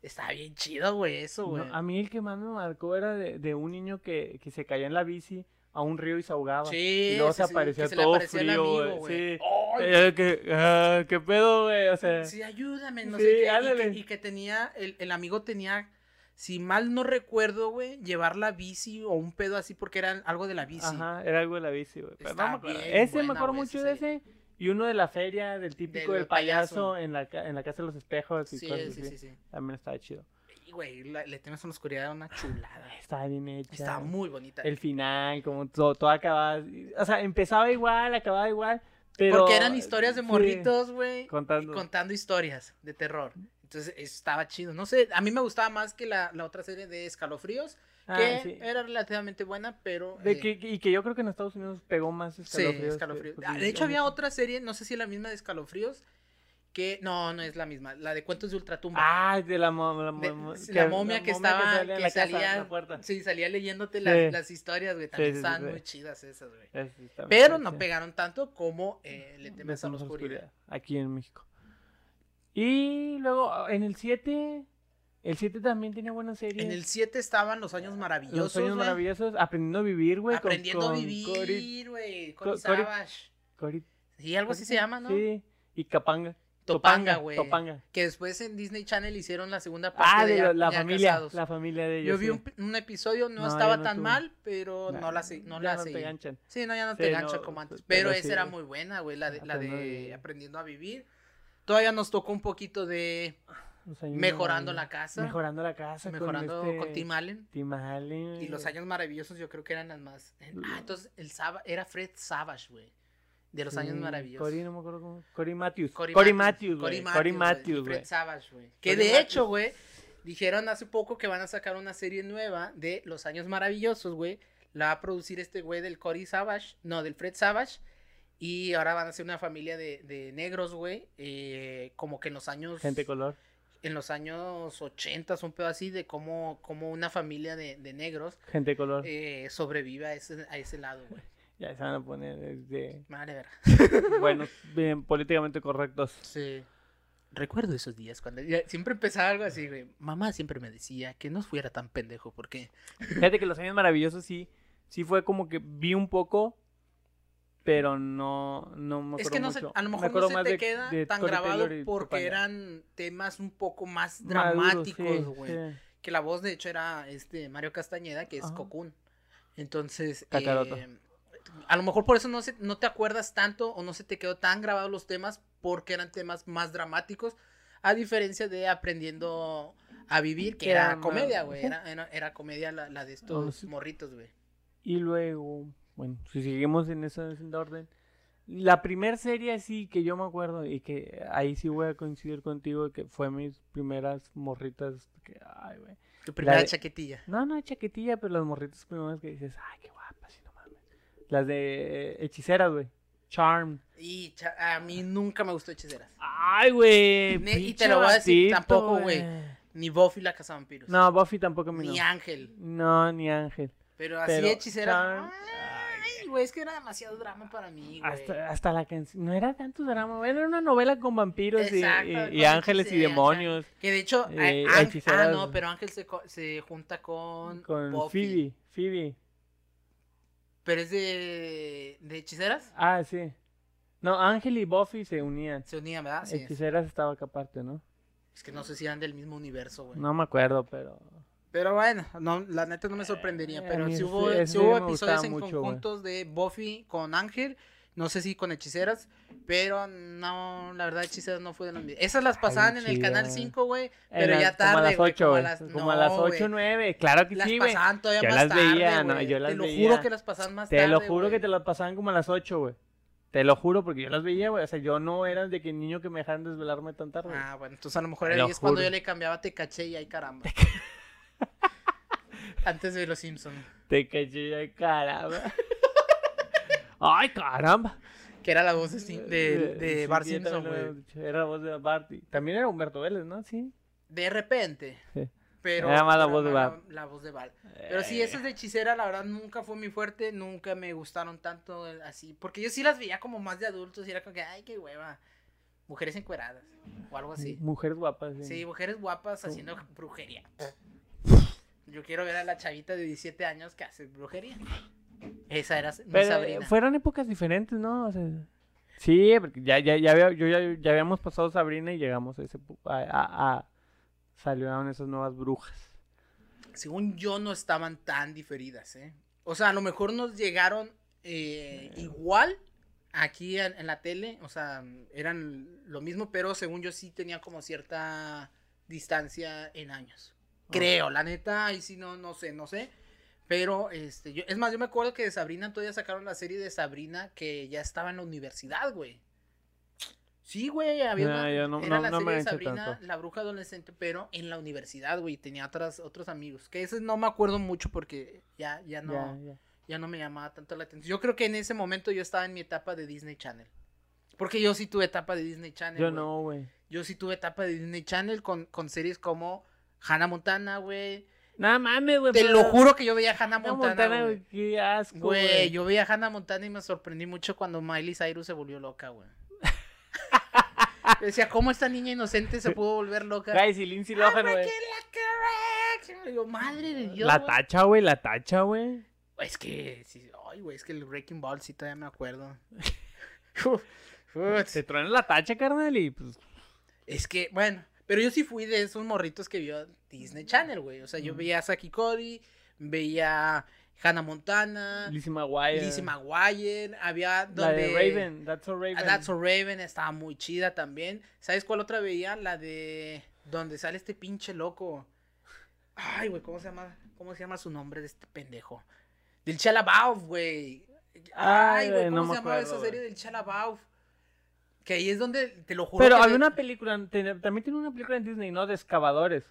S2: Está bien chido, güey, eso, güey.
S1: No, a mí el que más me marcó era de, de un niño que, que se caía en la bici a un río y se ahogaba.
S2: sí,
S1: y luego se aparecía
S2: que se le
S1: todo frío,
S2: amigo,
S1: sí.
S2: ¡Ay,
S1: Eh, que, ah, ¿Qué pedo, güey? O sea,
S2: Sí, ayúdame, no
S1: Sí,
S2: sé qué. y que-
S1: ándale.
S2: Y que, tenía, el, el amigo tenía, si mal no recuerdo, güey, llevar la bici o un pedo así porque era algo de la bici.
S1: ajá, era algo de la bici, güey. Pero no me acuerdo.
S2: bien
S1: Ese me
S2: buena,
S1: acuerdo
S2: güey,
S1: mucho de ese. Y uno de la feria, del típico
S2: Del
S1: del payaso,
S2: payaso.
S1: en, la, en la casa de los espejos y
S2: Sí,
S1: cosas
S2: sí,
S1: así.
S2: sí, sí.
S1: También estaba chido.
S2: Güey, le temes en la oscuridad era una chulada.
S1: Estaba bien hecha.
S2: Está muy bonita.
S1: El final, como todo, todo acababa. O sea, empezaba igual, acababa igual. Pero,
S2: Porque eran historias de
S1: sí,
S2: morritos, güey.
S1: contando.
S2: Contando historias de terror. Entonces estaba chido. No sé, a mí me gustaba más que la, la otra serie de Escalofríos,
S1: Ah,
S2: que
S1: sí.
S2: era relativamente buena, pero...
S1: De
S2: eh,
S1: que, y que yo creo que en Estados Unidos pegó más
S2: Sí,
S1: escalofríos. que- porque
S2: Ah, de hecho, había otra serie, no sé si la misma de Escalofríos, que... No, no es la misma. La de Cuentos de Ultratumba.
S1: Ah, de la, mo- la,
S2: De- la momia que estaba...
S1: salía en
S2: que
S1: la casa, en
S2: salía,
S1: la puerta.
S2: sí, salía leyéndote
S1: Sí.
S2: las, las historias, güey. También
S1: Sí, sí, sí,
S2: estaban
S1: sí.
S2: muy chidas esas, güey. Pero no pegaron tanto como eh, Le temes a la oscuridad.
S1: Aquí en México. Y luego en el 7. El 7 también tenía buenas series.
S2: En el 7 estaban Los Años Maravillosos,
S1: Los sueños
S2: güey.
S1: maravillosos. Aprendiendo a vivir, güey. con-
S2: Aprendiendo a vivir, güey.
S1: Co-
S2: Con Savage.
S1: Cory-
S2: Sí, algo así se llama, ¿no?
S1: Sí. Y Capanga.
S2: Topanga, güey.
S1: Topanga.
S2: Que después en Disney Channel hicieron la segunda parte
S1: Ah,
S2: de
S1: de la, la
S2: ya
S1: familia.
S2: casados.
S1: La familia de ellos.
S2: Yo vi un, pi- un episodio, no,
S1: No,
S2: estaba tan mal, pero no la sé, no
S1: ya
S2: la
S1: no te
S2: seguí.
S1: ganchan.
S2: Sí, no, ya no
S1: Sí,
S2: te gancha
S1: no,
S2: como antes.
S1: pero
S2: Pero, esa
S1: sí.
S2: era muy buena, güey, la de, la
S1: Aprendiendo a
S2: de
S1: vivir.
S2: Aprendiendo a Vivir. Todavía nos tocó un poquito de
S1: Los años
S2: Mejorando la casa.
S1: Mejorando la casa.
S2: Mejorando
S1: con,
S2: con,
S1: este,
S2: Tim Allen.
S1: Tim Allen.
S2: Y Los Años Maravillosos yo creo que eran las más... Ah, entonces el Sava- era Fred Savage, güey. De Los Años Maravillosos.
S1: Cory, no me acuerdo cómo. Cory Matthews.
S2: Cory Matthews,
S1: güey.
S2: Cory Matthews,
S1: güey.
S2: Savage, güey. Que de
S1: Matthews.
S2: hecho, güey, dijeron hace poco que van a sacar una serie nueva de Los Años Maravillosos, güey. La va a producir este güey del Cory Savage, no, del Fred Savage. Y ahora van a ser una familia de, de negros, güey. eh, como que en los años...
S1: Gente color.
S2: En los años 80, un pedo así, de cómo, cómo una familia de, de negros
S1: Gente color.
S2: eh, sobrevive a ese, a ese lado, güey.
S1: Ya se van a poner este,
S2: Madre verga.
S1: buenos, bien políticamente correctos.
S2: Sí. Recuerdo esos días cuando ya- siempre empezaba algo así, güey. Mamá siempre me decía que no fuera tan pendejo porque
S1: Fíjate que los años maravillosos sí, sí fue como que vi un poco, pero no, no me acuerdo
S2: es que no
S1: mucho.
S2: a lo
S1: Me
S2: mejor no se te
S1: de-
S2: queda
S1: de
S2: tan
S1: Corey
S2: grabado
S1: Taylor
S2: porque eran temas un poco más dramáticos,
S1: sí,
S2: güey.
S1: sí.
S2: Que la voz de hecho era este Mario Castañeda, que es
S1: Ajá.
S2: Cocoon. Entonces, eh, a lo mejor por eso no se, no te acuerdas tanto o no se te quedó tan grabados los temas porque eran temas más dramáticos. A diferencia de aprendiendo a vivir, que era comedia, güey. Era, era, era comedia la, la de estos
S1: sí.
S2: morritos, güey.
S1: Y luego, bueno, si seguimos en esa en orden, la primer serie sí que yo me acuerdo y que ahí sí voy a coincidir contigo que fue mis primeras morritas que ay, güey.
S2: Tu primera
S1: de-
S2: chaquetilla.
S1: No, no chaquetilla, pero las morritas primeras que dices, ay, qué guapas. Las de hechiceras, güey. Charm.
S2: Y cha- a mí nunca me gustó Hechiceras.
S1: Ay, güey.
S2: Y te lo voy a decir, tampoco, güey. Ni Buffy la Cazavampiros.
S1: No, Buffy tampoco me
S2: Ni
S1: no.
S2: Ángel.
S1: No, ni Ángel.
S2: Pero así
S1: Pero
S2: Hechiceras.
S1: Charm,
S2: Ay, güey, es que era demasiado drama para mí, güey.
S1: Hasta, hasta la canción. No era tanto drama, güey, era una novela con vampiros y-
S2: Exacto,
S1: y,
S2: con
S1: y ángeles y demonios.
S2: Que de hecho,
S1: Eh,
S2: ah, no, pero Ángel se, co- se junta con,
S1: Con
S2: Buffy.
S1: Phoebe. Phoebe.
S2: Pero es de, de hechiceras.
S1: Ah, sí. No, Ángel y Buffy se unían.
S2: Se unían, ¿verdad? Sí.
S1: Hechiceras estaba acá aparte, ¿no?
S2: Es que no sé si eran del mismo universo, güey.
S1: No me acuerdo, pero.
S2: Pero bueno, no, la neta no me sorprendería.
S1: Eh,
S2: pero si hubo, sí hubo episodios en
S1: mucho,
S2: conjuntos de Buffy con Ángel No sé si con hechiceras, pero no, la verdad, hechiceras no fue de las mías. Esas las pasaban en el canal
S1: chidas.
S2: 5, güey, pero ya tarde.
S1: Como a las
S2: güey,
S1: 8,
S2: como a
S1: güey.
S2: las-
S1: Como a las
S2: no,
S1: 8,
S2: güey.
S1: 9. Claro que
S2: Las
S1: sí, güey.
S2: pasaban todavía
S1: Yo
S2: más
S1: las veía,
S2: tarde,
S1: no, yo las
S2: Te lo
S1: veía.
S2: juro que las pasaban más
S1: Te
S2: tarde,
S1: lo juro que te las pasaban como a las 8, güey. Te lo juro porque yo las veía, güey. O sea, yo no era de que niño que me dejaran desvelarme tan tarde.
S2: Ah, bueno, entonces a lo mejor
S1: Te
S2: ahí
S1: lo
S2: es cuando yo le cambiaba te caché y ay caramba. Antes de los Simpsons.
S1: Te caché ya, caramba. Ay, caramba.
S2: Que era la voz de, Sim- de, de
S1: Sí,
S2: Bart
S1: sí,
S2: Simpson,
S1: también
S2: güey.
S1: Era la voz de Bart. y- También era Humberto Vélez, ¿no? Sí.
S2: De repente.
S1: Sí.
S2: Pero
S1: Era más la
S2: pero
S1: voz de Bart.
S2: La, la voz de Bart. Pero sí, esas de hechicera, la verdad, nunca fue mi fuerte. Nunca me gustaron tanto el- así. Porque yo sí las veía como más de adultos. Y era como que, ay, qué hueva. Mujeres encueradas. O algo así.
S1: Mujeres guapas. Sí.
S2: Sí, mujeres guapas haciendo brujería. Yo quiero ver a la chavita de 17 años que hace brujería. Esa era mi
S1: Pero eh,
S2: Sabrina.
S1: fueron épocas diferentes, ¿no? O sea, sí, porque ya, ya, ya, había- yo ya, ya habíamos pasado Sabrina y llegamos a ese... A, a- a- salieron esas nuevas brujas.
S2: Según yo, no estaban tan diferidas, ¿eh? O sea, a lo mejor nos llegaron eh, igual aquí en, en la tele. O sea, eran lo mismo, pero según yo sí tenía como cierta distancia en años. Creo, la neta, ahí sí no, no sé, no sé. Pero, este, yo, es más, yo me acuerdo que de Sabrina todavía sacaron la serie de Sabrina que ya estaba en la universidad, güey. Sí, güey, había
S1: Ah,
S2: una,
S1: no-
S2: era
S1: no-
S2: la
S1: no
S2: serie de Sabrina,
S1: tanto.
S2: la bruja adolescente, pero en la universidad, güey, tenía otras, otros amigos. Que ese no me acuerdo mucho porque ya, ya no,
S1: Ya,
S2: no me llamaba tanto la atención. Yo creo que en ese momento yo estaba en mi etapa de Disney Channel. Porque yo sí tuve etapa de Disney Channel.
S1: Yo no, güey.
S2: Yo sí tuve etapa de Disney Channel con, con series como Hannah Montana, güey.
S1: Nada mames, güey.
S2: Te lo juro que yo veía Hannah
S1: Hannah
S2: Montana, güey.
S1: Qué asco,
S2: Güey, yo veía Hannah Montana y me sorprendí mucho cuando Miley Cyrus se volvió loca, güey. Decía, ¿cómo esta niña inocente se pudo volver loca?
S1: Guys, y Lindsay Lohan, güey.
S2: Yo, madre de Dios,
S1: La tacha, güey, la tacha, güey.
S2: Es que, sí, ay, güey, es que el Breaking Ball sí todavía me acuerdo.
S1: Se truena la tacha, carnal, y pues...
S2: Es que, bueno, pero yo sí fui de esos morritos que vio Disney Channel, güey. O sea, yo veía a Saki Cody, veía Hannah Montana,
S1: Lizzie McGuire.
S2: Lizzie McGuire, había
S1: La de Raven, That's So Raven.
S2: That's So Raven estaba muy chida también. ¿Sabes cuál otra veía? La de donde sale este pinche loco. Ay, güey, ¿cómo se llama? ¿Cómo se llama su nombre de este pendejo? Del Chalabauf, güey. Ay, güey, ¿cómo
S1: no
S2: se
S1: acuerdo,
S2: esa serie del Chalabauf? Que ahí es donde te lo juro
S1: Pero
S2: que
S1: había una película, también tiene una película en Disney, ¿no? De excavadores.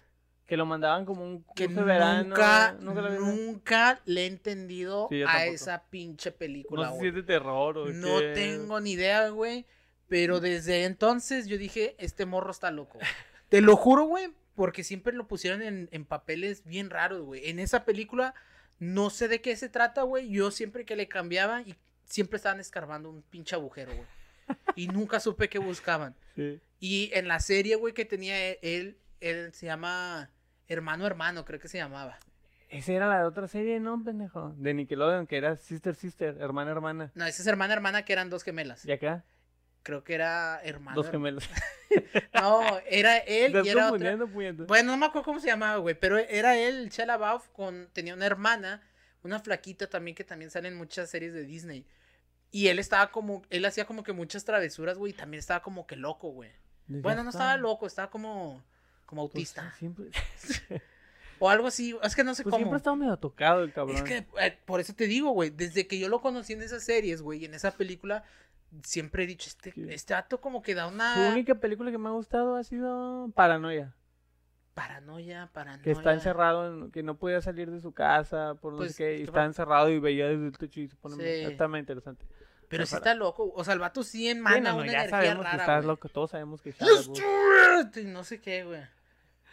S1: Que lo mandaban como un
S2: que
S1: de verano.
S2: nunca,
S1: ¿Nunca la viste?
S2: nunca le he entendido
S1: Sí,
S2: a esa pinche película,
S1: No sé si es de terror o
S2: No
S1: qué.
S2: tengo ni idea, güey. Pero desde entonces yo dije, este morro está loco. Te lo juro, güey, porque siempre lo pusieron en, en papeles bien raros, güey. En esa película no sé de qué se trata, güey. Yo siempre que le cambiaba y siempre estaban escarbando un pinche agujero, güey. Y nunca supe qué buscaban.
S1: Sí.
S2: Y en la serie, güey, que tenía e- él, él se llama Hermano Hermano, creo que se llamaba.
S1: Esa era la de otra serie, ¿no, pendejo? De Nickelodeon, que era Sister Sister, hermana hermana.
S2: No, esa es Hermana Hermana que eran dos gemelas.
S1: ¿Y acá?
S2: Creo que era Hermano.
S1: Dos gemelos.
S2: No, era él y era otra. Bueno, no me acuerdo cómo se llamaba, güey, pero era él, LaBeouf, con tenía una hermana, una flaquita también que también sale en muchas series de Disney. Y él estaba como, él hacía como que muchas travesuras, güey, y también estaba como que loco, güey. Bueno, no estaba loco, estaba como, como
S1: Pues,
S2: autista.
S1: siempre,
S2: O algo así, es que no sé
S1: pues
S2: cómo.
S1: siempre ha estado medio tocado el cabrón.
S2: Es que, eh, por eso te digo, güey, desde que yo lo conocí en esas series, güey, y en esa película, siempre he dicho, este, este dato como que da
S1: Su
S2: una
S1: única película que me ha gustado ha sido Paranoia.
S2: Paranoia, paranoia.
S1: Que está encerrado, en- que no podía salir de su casa, por no
S2: Pues,
S1: sé qué, y está encerrado y veía desde el techo y se pone...
S2: Sí.
S1: Está muy interesante.
S2: Pero sí está loco, o sea, el vato sí
S1: Sí,
S2: emana
S1: no, no,
S2: una
S1: ya
S2: energía
S1: sabemos
S2: rara,
S1: que estás loco, todos sabemos que
S2: it, y No sé qué, güey.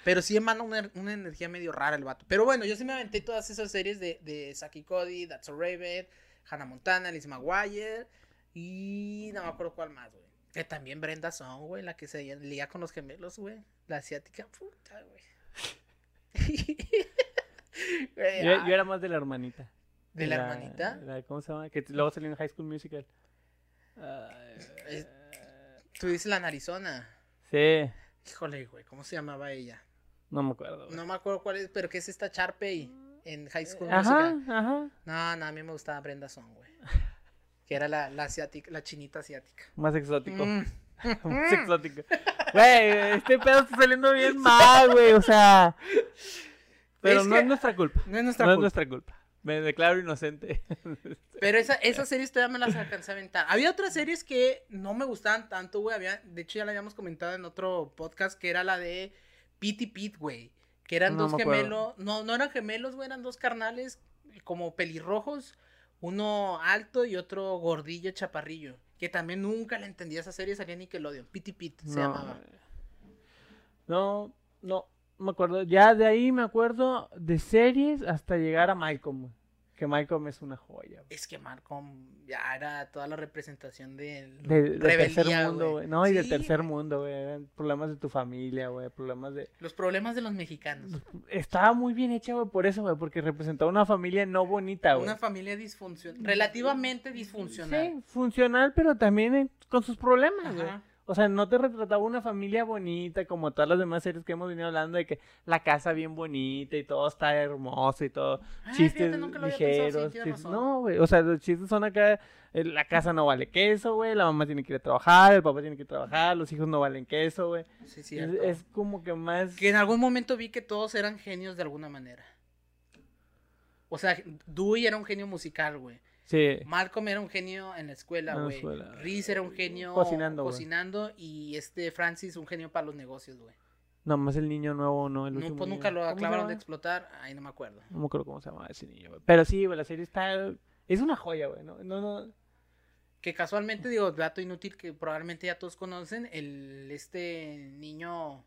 S2: Pero sí emana una, una energía medio rara el vato. Pero bueno, yo sí me aventé todas esas series de, de Saki Cody, That's So Raven, Hannah Montana, Liz McGuire y no me acuerdo cuál más, güey. Que también Brenda Song, güey, la que se lía con los gemelos, güey. La asiática, puta, güey. Güey,
S1: Yo,
S2: ah,
S1: yo era más de la hermanita.
S2: ¿De la hermanita?
S1: la- ¿Cómo se llama? Que luego salió en High School Musical.
S2: Es- Tú dices la narizona.
S1: Sí,
S2: Híjole, güey, ¿cómo se llamaba ella?
S1: no me acuerdo. güey.
S2: No me acuerdo cuál es, pero ¿qué es esta Charpey en High School
S1: Ajá,
S2: Musical?
S1: ajá.
S2: No, no, a mí me gustaba Brenda Song, güey. Que era la, la asiática, la chinita asiática.
S1: Más exótico.
S2: Mm.
S1: Más exótico. Güey, este pedo está saliendo bien mal, güey. O sea. Pero
S2: Es
S1: no es nuestra culpa.
S2: No es nuestra
S1: no es
S2: culpa.
S1: nuestra culpa. Me declaro inocente.
S2: Pero esa, esas series todavía me las alcancé a aventar. Había otras series que no me gustaban tanto, güey. Había, de hecho, ya la habíamos comentado en otro podcast, que era la de Pete y Pete, güey. Que eran
S1: No
S2: dos gemelos. No, no eran gemelos, güey. Eran dos carnales como pelirrojos. Uno alto y otro gordillo, chaparrillo. Que también nunca la entendí. Esa serie salía Nickelodeon. Y Pete se
S1: no,
S2: llamaba.
S1: No, no, no me acuerdo. Ya de ahí me acuerdo de series hasta llegar a Malcolm. Que Malcolm es una joya. güey.
S2: Es que Malcolm ya era toda la representación del
S1: De- del tercer mundo, güey. No, y del tercer mundo, güey. Eran Problemas de tu familia, güey. Problemas de.
S2: Los problemas de los mexicanos.
S1: Estaba muy bien hecha, güey, por eso, güey. Porque representaba una familia no bonita, güey.
S2: Una familia disfuncional. Relativamente disfuncional.
S1: Sí, funcional, pero también con sus problemas, güey. O sea, no te retrataba una familia bonita como todas las demás series que hemos venido hablando de que la casa bien bonita y todo está hermoso y todo.
S2: Ah,
S1: chistes
S2: fíjate, nunca lo había pensado así,
S1: ligeros.
S2: tienes
S1: chistes-
S2: razón.
S1: No, güey. O sea, los chistes son acá. eh, La casa no vale queso, güey. La mamá tiene que ir a trabajar. El papá tiene que ir a trabajar. Los hijos no valen queso, güey.
S2: Sí,
S1: Es,
S2: cierto.
S1: es como que más.
S2: Que en algún momento vi que todos eran genios de alguna manera. O sea, Dewey era un genio musical, güey.
S1: Sí.
S2: Malcolm era un genio en la escuela, güey. Reese era un genio
S1: Cocinando,
S2: y este Francis un genio para los negocios, güey.
S1: Nada más el niño nuevo, no. El
S2: No,
S1: último
S2: pues
S1: niño.
S2: nunca lo
S1: ¿Cómo se
S2: acabaron de explotar. Ay, no me acuerdo.
S1: No me acuerdo cómo se llama ese niño, güey. Pero sí, güey, la serie está. Es una joya, güey. No, no, no.
S2: Que casualmente, digo, dato inútil que probablemente ya todos conocen, el este niño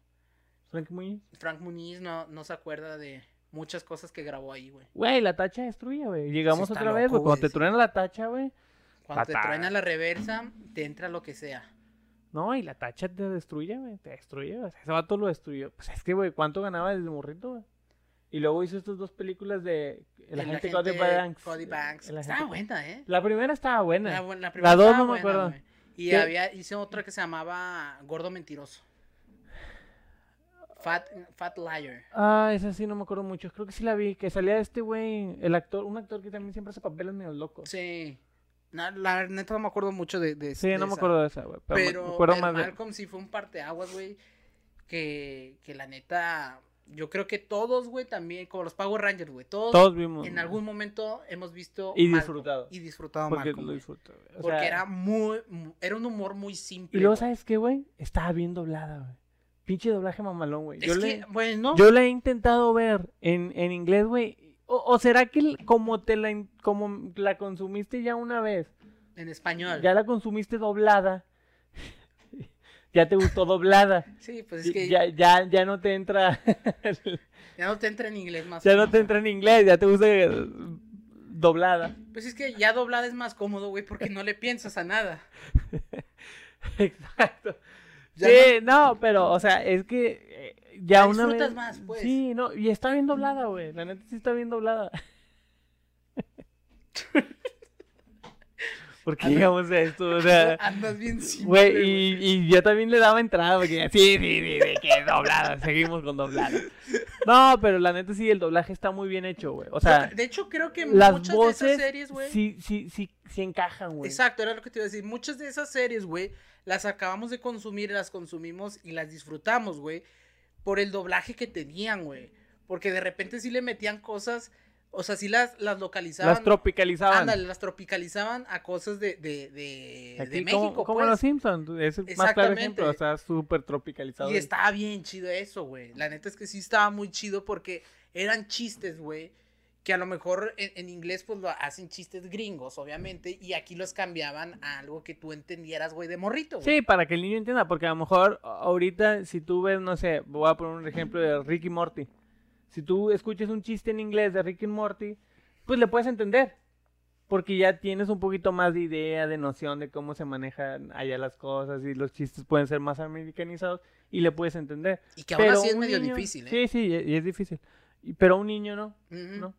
S1: Frank Muñiz.
S2: Frank Muniz no, no se acuerda de muchas cosas que grabó ahí, güey.
S1: Güey, la tacha destruye, güey. Llegamos
S2: Sí, está
S1: otra vez, güey. Cuando te truena la tacha, güey.
S2: Cuando te truena la reversa, te entra lo que sea.
S1: No, y la tacha te destruye, güey. Te destruye, güey. Ese vato lo destruyó. Pues es que, güey, ¿cuánto ganaba desde morrito, güey? Y luego hizo estas dos películas de El agente Cody Banks.
S2: Cody Banks.
S1: El
S2: Estaba buena, ¿eh?
S1: La primera estaba buena.
S2: La, la primera
S1: dos no me
S2: buena,
S1: acuerdo.
S2: güey. Y
S1: ¿Qué?
S2: había, hice otra que se llamaba Gordo Mentiroso. Fat, Fat Liar.
S1: Ah, esa sí no me acuerdo mucho. Creo que sí la vi. Que salía este güey, el actor, un actor que también siempre hace papeles medio locos. Sí,
S2: Sí. No, la neta no me acuerdo mucho de, de de
S1: no me acuerdo de esa, güey. Pero,
S2: Pero,
S1: me acuerdo
S2: pero
S1: más de.
S2: Malcolm sí fue un parteaguas, güey. Que, que la neta, yo creo que todos, güey, también, como los Power Rangers, güey, todos,
S1: Todos vimos.
S2: en algún momento hemos visto
S1: Y
S2: Malcolm
S1: disfrutado.
S2: Y disfrutado
S1: Porque
S2: Malcolm,
S1: lo disfruto, güey. O
S2: Porque
S1: sea,
S2: era muy, mu- era un humor muy simple.
S1: Y luego. ¿sabes qué, güey? Estaba bien doblada, güey. Pinche doblaje mamalón, güey. Yo,
S2: Es
S1: le,
S2: que, bueno,
S1: yo la he intentado ver en, en inglés, güey. O, o será que como te la, como la consumiste ya una vez,
S2: en español.
S1: ya la consumiste doblada, ya te gustó doblada.
S2: Sí, pues es que
S1: ya, ya, ya no te entra,
S2: ya no te entra en inglés más.
S1: ya no te entra en inglés, ya te gusta eh, doblada.
S2: Pues es que ya doblada es más cómodo, güey, porque no le piensas a nada.
S1: Exacto.
S2: Ya
S1: sí, no... pero, o sea, es que eh, ya
S2: La
S1: una
S2: disfrutas
S1: vez...
S2: más, pues.
S1: Sí, no, y está bien doblada, güey. La neta sí está bien doblada. ¿Por qué llegamos a esto? O sea,
S2: Andas bien simple,
S1: güey, y, y yo también le daba entrada, porque sí, sí, sí, sí, que doblada, seguimos con doblada. No, pero la neta sí, el doblaje está muy bien hecho, güey. O sea,
S2: de hecho, creo que
S1: las
S2: muchas de
S1: voces
S2: esas series, güey.
S1: sí, sí, sí, sí encajan, güey.
S2: Exacto, era lo que te iba a decir. Muchas de esas series, güey, las acabamos de consumir, las consumimos y las disfrutamos, güey, por el doblaje que tenían, güey. Porque de repente sí le metían cosas, o sea, sí las, las localizaban.
S1: Las tropicalizaban.
S2: Ándale, las tropicalizaban a cosas de, de, de, de México,
S1: como, como
S2: pues.
S1: los Simpsons, es el más claro ejemplo, está súper tropicalizado.
S2: Y estaba bien chido eso, güey. La neta es que sí estaba muy chido porque eran chistes, güey. Que a lo mejor en, en inglés pues lo hacen chistes gringos, obviamente. Y aquí los cambiaban a algo que tú entendieras, güey, de morrito, güey.
S1: Sí, para que el niño entienda, porque a lo mejor ahorita si tú ves, no sé, voy a poner un ejemplo de Ricky Morty. Si tú escuchas un chiste en inglés de Ricky Morty, pues le puedes entender. Porque ya tienes un poquito más de idea, de noción de cómo se manejan allá las cosas y los chistes pueden ser más americanizados y le puedes entender.
S2: Y que aún así es medio
S1: niño-
S2: difícil, ¿eh?
S1: Sí, sí, y es difícil. Pero un niño no. ¿no?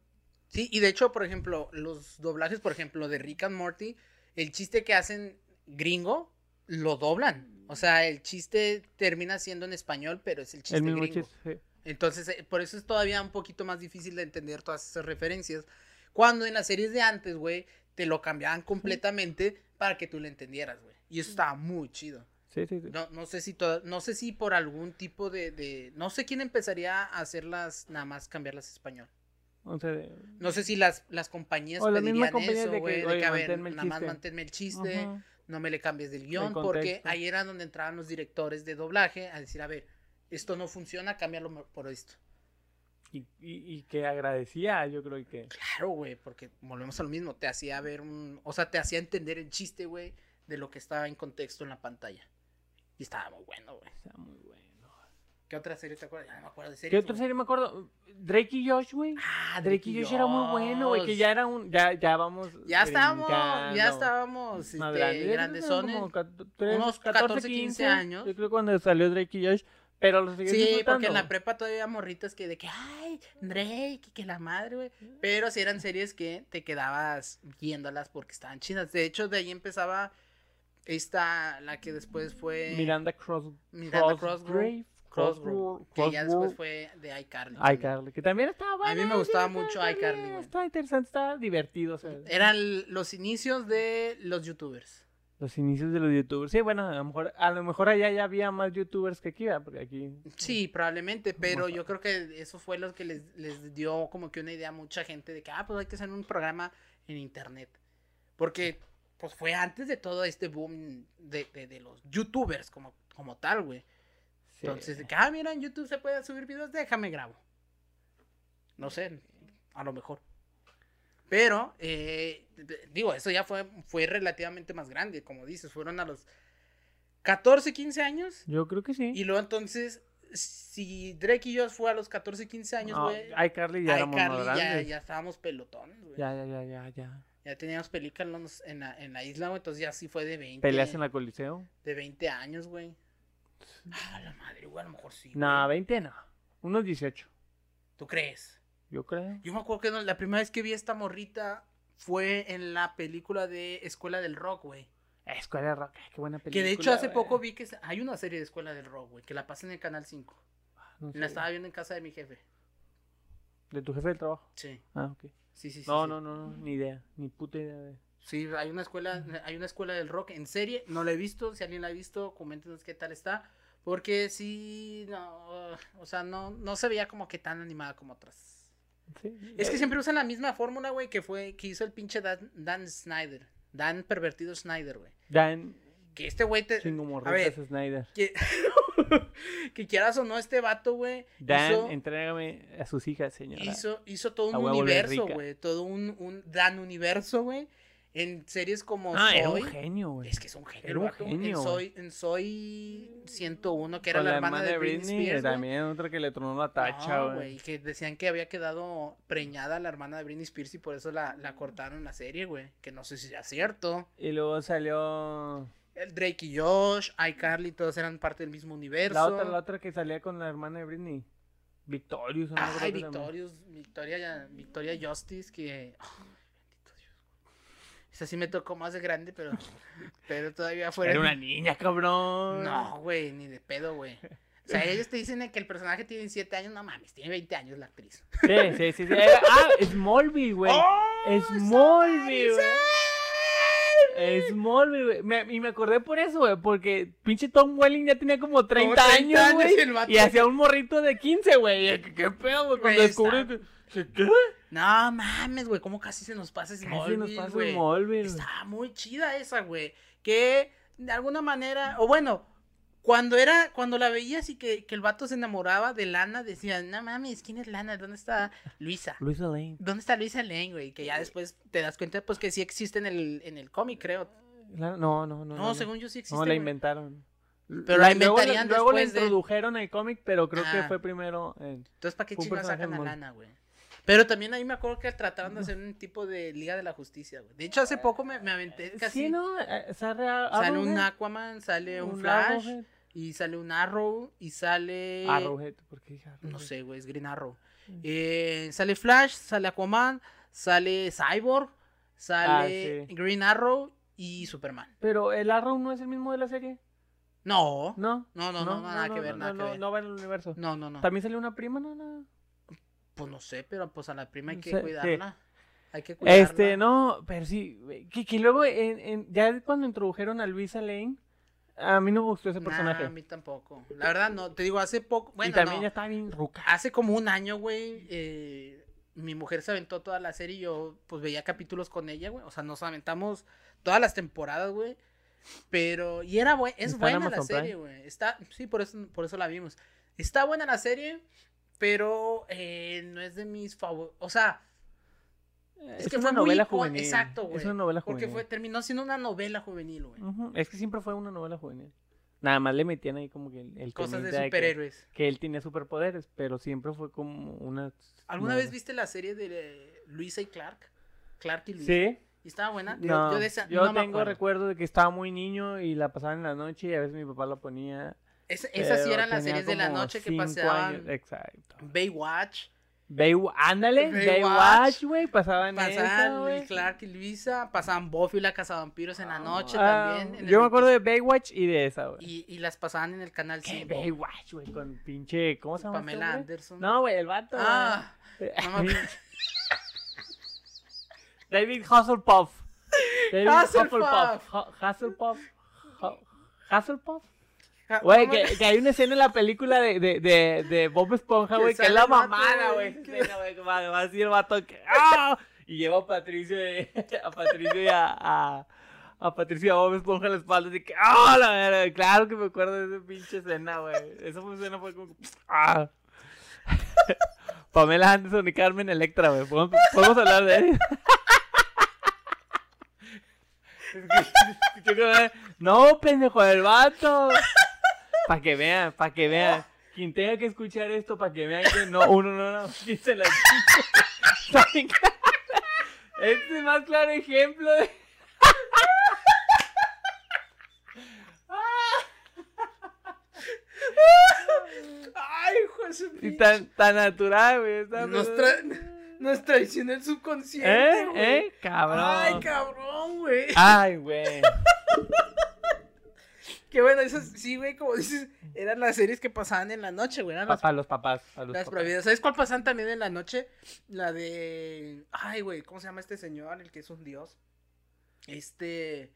S2: Sí, y de hecho, por ejemplo, los doblajes, por ejemplo, de Rick and Morty, el chiste que hacen gringo, lo doblan. O sea, el chiste termina siendo en español, pero es el chiste
S1: el mismo
S2: gringo.
S1: chiste. sí.
S2: Entonces, eh, por eso es todavía un poquito más difícil de entender todas esas referencias. Cuando en las series de antes, güey, te lo cambiaban completamente para que tú lo entendieras, güey. Y eso estaba muy chido.
S1: Sí, sí, sí.
S2: No, no sé si to- no sé si por algún tipo de, de- no sé quién empezaría a hacerlas nada más cambiarlas a español.
S1: O sea, de-
S2: No sé si las, las compañías
S1: O la misma
S2: pedirían eso,
S1: de
S2: güey, de
S1: "Oye,
S2: que a ver, nada más
S1: chiste".
S2: manténme el chiste,
S1: Ajá.
S2: no me le cambies del
S1: guion,
S2: porque ahí era donde entraban los directores de doblaje a decir, a ver, esto no funciona, cámbialo por esto.
S1: Y, y, y que agradecía, yo creo que.
S2: Claro, güey, porque volvemos a lo mismo, te hacía ver un, o sea, te hacía entender el chiste, güey, de lo que estaba en contexto en la pantalla. Y estaba muy bueno, güey.
S1: Está muy bueno.
S2: ¿Qué otra serie te acuerdas? Ya no me acuerdo de series.
S1: ¿Qué otra serie me acuerdo? Drake y Josh, güey.
S2: Ah,
S1: Drake y Josh era muy bueno, güey. Que ya era un. Ya, ya vamos.
S2: Ya estábamos, ya estábamos,
S1: Más
S2: este,
S1: grandes.
S2: grandes son. Unos 14, 15 años.
S1: Yo creo cuando salió Drake y Josh. Pero los seguí
S2: Sí, porque en la prepa todavía había morritas que de que, ay, Drake, que, que la madre, güey. Pero sí eran series que te quedabas viéndolas porque estaban chidas. De hecho, de ahí empezaba esta, la que después fue
S1: Miranda Cross.
S2: Miranda
S1: Crossgrave.
S2: Crossgrove, que ya después fue de iCarly.
S1: iCarly, que también estaba bueno.
S2: mí me gustaba mucho iCarly.
S1: Estaba interesante, estaba divertido.
S2: Eran los inicios de los youtubers.
S1: Los inicios de los youtubers. Sí, bueno, a lo mejor, a lo mejor allá ya había más youtubers que aquí, ¿verdad? porque aquí.
S2: Sí, probablemente, pero yo creo que eso fue lo que les, les dio como que una idea a mucha gente de que, ah, pues hay que hacer un programa en internet. Porque, pues fue antes de todo este boom de, de, de los youtubers como, como tal, güey.
S1: sí.
S2: Entonces, de que, ah, mira, en YouTube se puede subir videos, déjame grabo. No sé, a lo mejor. Pero, eh, digo, eso ya fue, fue relativamente más grande, como dices, fueron a los 14, 15 años.
S1: Yo creo que sí.
S2: Y luego entonces, si Drake y yo fue a los 14, 15 años,
S1: No,
S2: güey.
S1: iCarly ya éramos más
S2: iCarly ya, ya estábamos pelotones, güey.
S1: Ya, ya, ya, ya, ya.
S2: Ya teníamos películas en la, en la isla, güey. Entonces ya sí fue de 20.
S1: Peleas en la Coliseo.
S2: De 20 años, güey. Ah, la madre, güey, a lo mejor sí.
S1: No,
S2: güey.
S1: 20 no. Unos 18,
S2: ¿Tú crees?
S1: Yo creo.
S2: Yo me acuerdo que no, la primera vez que vi a esta morrita fue en la película de Escuela del Rock, güey.
S1: Eh, Escuela de Rock, ay, qué buena película.
S2: Que de hecho hace poco vi que hay una serie de Escuela del Rock, güey, que la pasa en el Canal 5.
S1: No
S2: La
S1: sé.
S2: estaba viendo en casa de mi jefe.
S1: ¿De tu jefe del trabajo?
S2: Sí,
S1: Ah, ok.
S2: sí, sí. sí,
S1: No,
S2: sí.
S1: no, no, no, ni idea. Ni puta idea de.
S2: Sí, hay una escuela, hay una escuela del rock en serie, no la he visto, si alguien la ha visto, coméntenos qué tal está, porque sí, no, o sea, no, no se veía como que tan animada como otras.
S1: Sí.
S2: Es que
S1: eh,
S2: siempre usan la misma fórmula, güey, que fue, que hizo el pinche Dan, Dan Snyder, Dan pervertido Snyder, güey.
S1: Dan
S2: Que este güey te,
S1: chingo morritas Snyder.
S2: que, que quieras o no, este vato, güey,
S1: Dan,
S2: hizo,
S1: entrégame a sus hijas, señora.
S2: hizo, hizo todo un universo, güey, todo un, un Dan universo, güey, en series como
S1: ah, era un
S2: Soy.
S1: genio, güey.
S2: Es que es un genio.
S1: Era un genio,
S2: En. Soy, en Soy 101, que era la, hermana de Britney, Spears.
S1: También otra que le tronó la tacha, güey.
S2: Que decían que había quedado preñada la hermana de Britney Spears y por eso la, la cortaron en la serie, güey. Que no sé si sea cierto.
S1: y luego salió
S2: El Drake y Josh, iCarly, todos eran parte del mismo universo.
S1: la otra, la otra que salía con la hermana de Britney. Victorious. no
S2: Ay. Victorious, Victoria, Victoria Justice, que. Dios. Esa sí me tocó más de grande, pero. Pero todavía fuera.
S1: Era una niña, cabrón.
S2: No, güey, ni de pedo, güey. O sea, ellos te dicen que el personaje tiene 7 años, no mames, tiene 20 años la actriz.
S1: Sí, sí, sí. sí. Ah, Smallville, güey.
S2: ¡Oh,
S1: Smallville, güey. Smallville, güey. Y me acordé por eso, güey. Porque pinche Tom Welling ya tenía como 30,
S2: 30
S1: años, güey. Y hacía un morrito de 15, güey. ¿Qué, pedo, güey? Cuando descubrí ¿Qué?
S2: No mames, güey, cómo casi se nos pasa
S1: Casi nos pasa
S2: güey.
S1: Smallville.
S2: Estaba muy chida esa, güey. Que de alguna manera, o bueno, cuando era, cuando la veías y que, que el vato se enamoraba de Lana, decían, no mames, ¿quién es Lana? ¿Dónde está Luisa?
S1: Luisa Lane.
S2: ¿Dónde está Luisa Lane, güey? Que ya después te das cuenta, pues que sí existe en el, en el cómic, creo.
S1: La- No, no, no.
S2: No, según yo sí existe.
S1: No, la
S2: güey.
S1: inventaron.
S2: Pero la
S1: luego-
S2: inventarían
S1: Luego la
S2: después de-
S1: introdujeron en el cómic, pero creo que
S2: Ah.
S1: fue primero. en-
S2: Entonces, ¿para qué
S1: personaje
S2: sacan a Lana, güey? Pero también ahí me acuerdo que trataron de hacer un tipo de Liga de la Justicia, güey. De hecho, hace poco me, me aventé casi.
S1: Sí, ¿no? Eh, Sale,
S2: Sale un Aquaman, sale un,
S1: un
S2: Flash,
S1: Arrowhead.
S2: y sale un Arrow, y sale...
S1: Arrowhead, ¿por qué dije Arrowhead?
S2: No sé, güey, es Green Arrow.
S1: Mm.
S2: Eh, sale Flash, sale Aquaman, sale Cyborg, sale
S1: Ah, sí.
S2: Green Arrow y Superman.
S1: Pero el Arrow no es el mismo de la serie.
S2: No,
S1: No.
S2: no, no, no, nada que ver,
S1: no,
S2: nada
S1: no,
S2: que ver.
S1: No va en el universo.
S2: No, no, no.
S1: También salió una prima, no, no.
S2: Pues no sé, pero pues a la prima hay que
S1: Sí, sí.
S2: cuidarla. Hay que cuidarla.
S1: Este, no, pero sí, güey, que, que luego en, en- ya cuando introdujeron a Luisa Lane, a mí no me gustó ese
S2: Nah,
S1: personaje.
S2: a mí tampoco. La verdad, no. Te digo, hace poco. Bueno,
S1: y también
S2: no.
S1: ya estaba bien ruca.
S2: Hace como un año, güey, eh, mi mujer se aventó toda la serie y yo, pues, veía capítulos con ella, güey. O sea, nos aventamos todas las temporadas, güey. Pero, y era buena, es
S1: ¿Está en
S2: buena la serie, güey. Está, sí, por eso, por eso la vimos. Está buena la serie, pero eh, no es de mis favoritos. O sea, es, que
S1: una
S2: fue muy
S1: novela
S2: icon-
S1: juvenil.
S2: Exacto, güey.
S1: Es una novela
S2: Porque
S1: juvenil.
S2: fue, terminó siendo una novela juvenil, güey.
S1: Es que siempre fue una novela juvenil. Nada más le metían ahí como que el, el
S2: Cosas de
S1: que-
S2: superhéroes.
S1: Que, él tenía superpoderes, pero siempre fue como una...
S2: ¿Alguna vez viste la serie de eh, Luisa y Clark? Clark y Luisa.
S1: Sí.
S2: ¿Y estaba buena? Yo,
S1: No,
S2: yo de esa
S1: yo
S2: no me
S1: tengo recuerdo de que estaba muy niño y la pasaban en la noche y a veces mi papá la ponía.
S2: Es- esas sí eran las series de la noche que pasaban.
S1: años, Exacto.
S2: Baywatch.
S1: Baywa- ándale,
S2: Baywatch.
S1: Güey, pasaban
S2: Pasaban Clark y Luisa. Pasaban Buffy la cazavampiros en la noche
S1: Ah,
S2: también.
S1: yo me acuerdo
S2: 20
S1: de Baywatch y de esa, güey.
S2: Y, y las pasaban en el canal
S1: ¿Qué
S2: 5.
S1: Baywatch, güey? Con pinche, ¿cómo se llama?
S2: Pamela? Anderson.
S1: No, güey, el vato.
S2: Ah, no me.
S1: David Hasselhoff. David
S2: Hasselhoff.
S1: Hasselhoff. Ha- Hasselhoff. Güey, que, que hay una escena en la película de, de, de, de Bob Esponja, güey, que es la mamada,
S2: güey,
S1: va, va así el vato que. ¡Ah! Y lleva a Patricio, y- a Patricio y a, a, a Patricio y a Bob Esponja en la espalda, así que. ¡Ah! verga! Claro que me acuerdo de esa pinche escena, güey. Esa escena fue como. ¡Ah! Pamela Anderson y Carmen Electra, güey. ¿Podemos, podemos hablar de él? No, pendejo, el vato. Para que vean, para que vean. Quien tenga que escuchar esto, para que vean que no, uno no, no, ¿quién se la. Este es el más claro ejemplo de.
S2: Ay, su
S1: Y tan, tan natural, güey.
S2: Nos, tra- nos traiciona el subconsciente,
S1: ¿Eh?
S2: güey.
S1: ¿Eh? Cabrón.
S2: Ay, cabrón, güey.
S1: Ay, güey.
S2: Que bueno, esas sí, güey, como dices, eran las series que pasaban en la noche, güey. Eran las,
S1: Para los papás. Para los
S2: las
S1: papás.
S2: prohibidas. ¿Sabes cuál pasaban también en la noche? La de. Ay, güey, ¿cómo se llama este señor? El que es un dios. Este.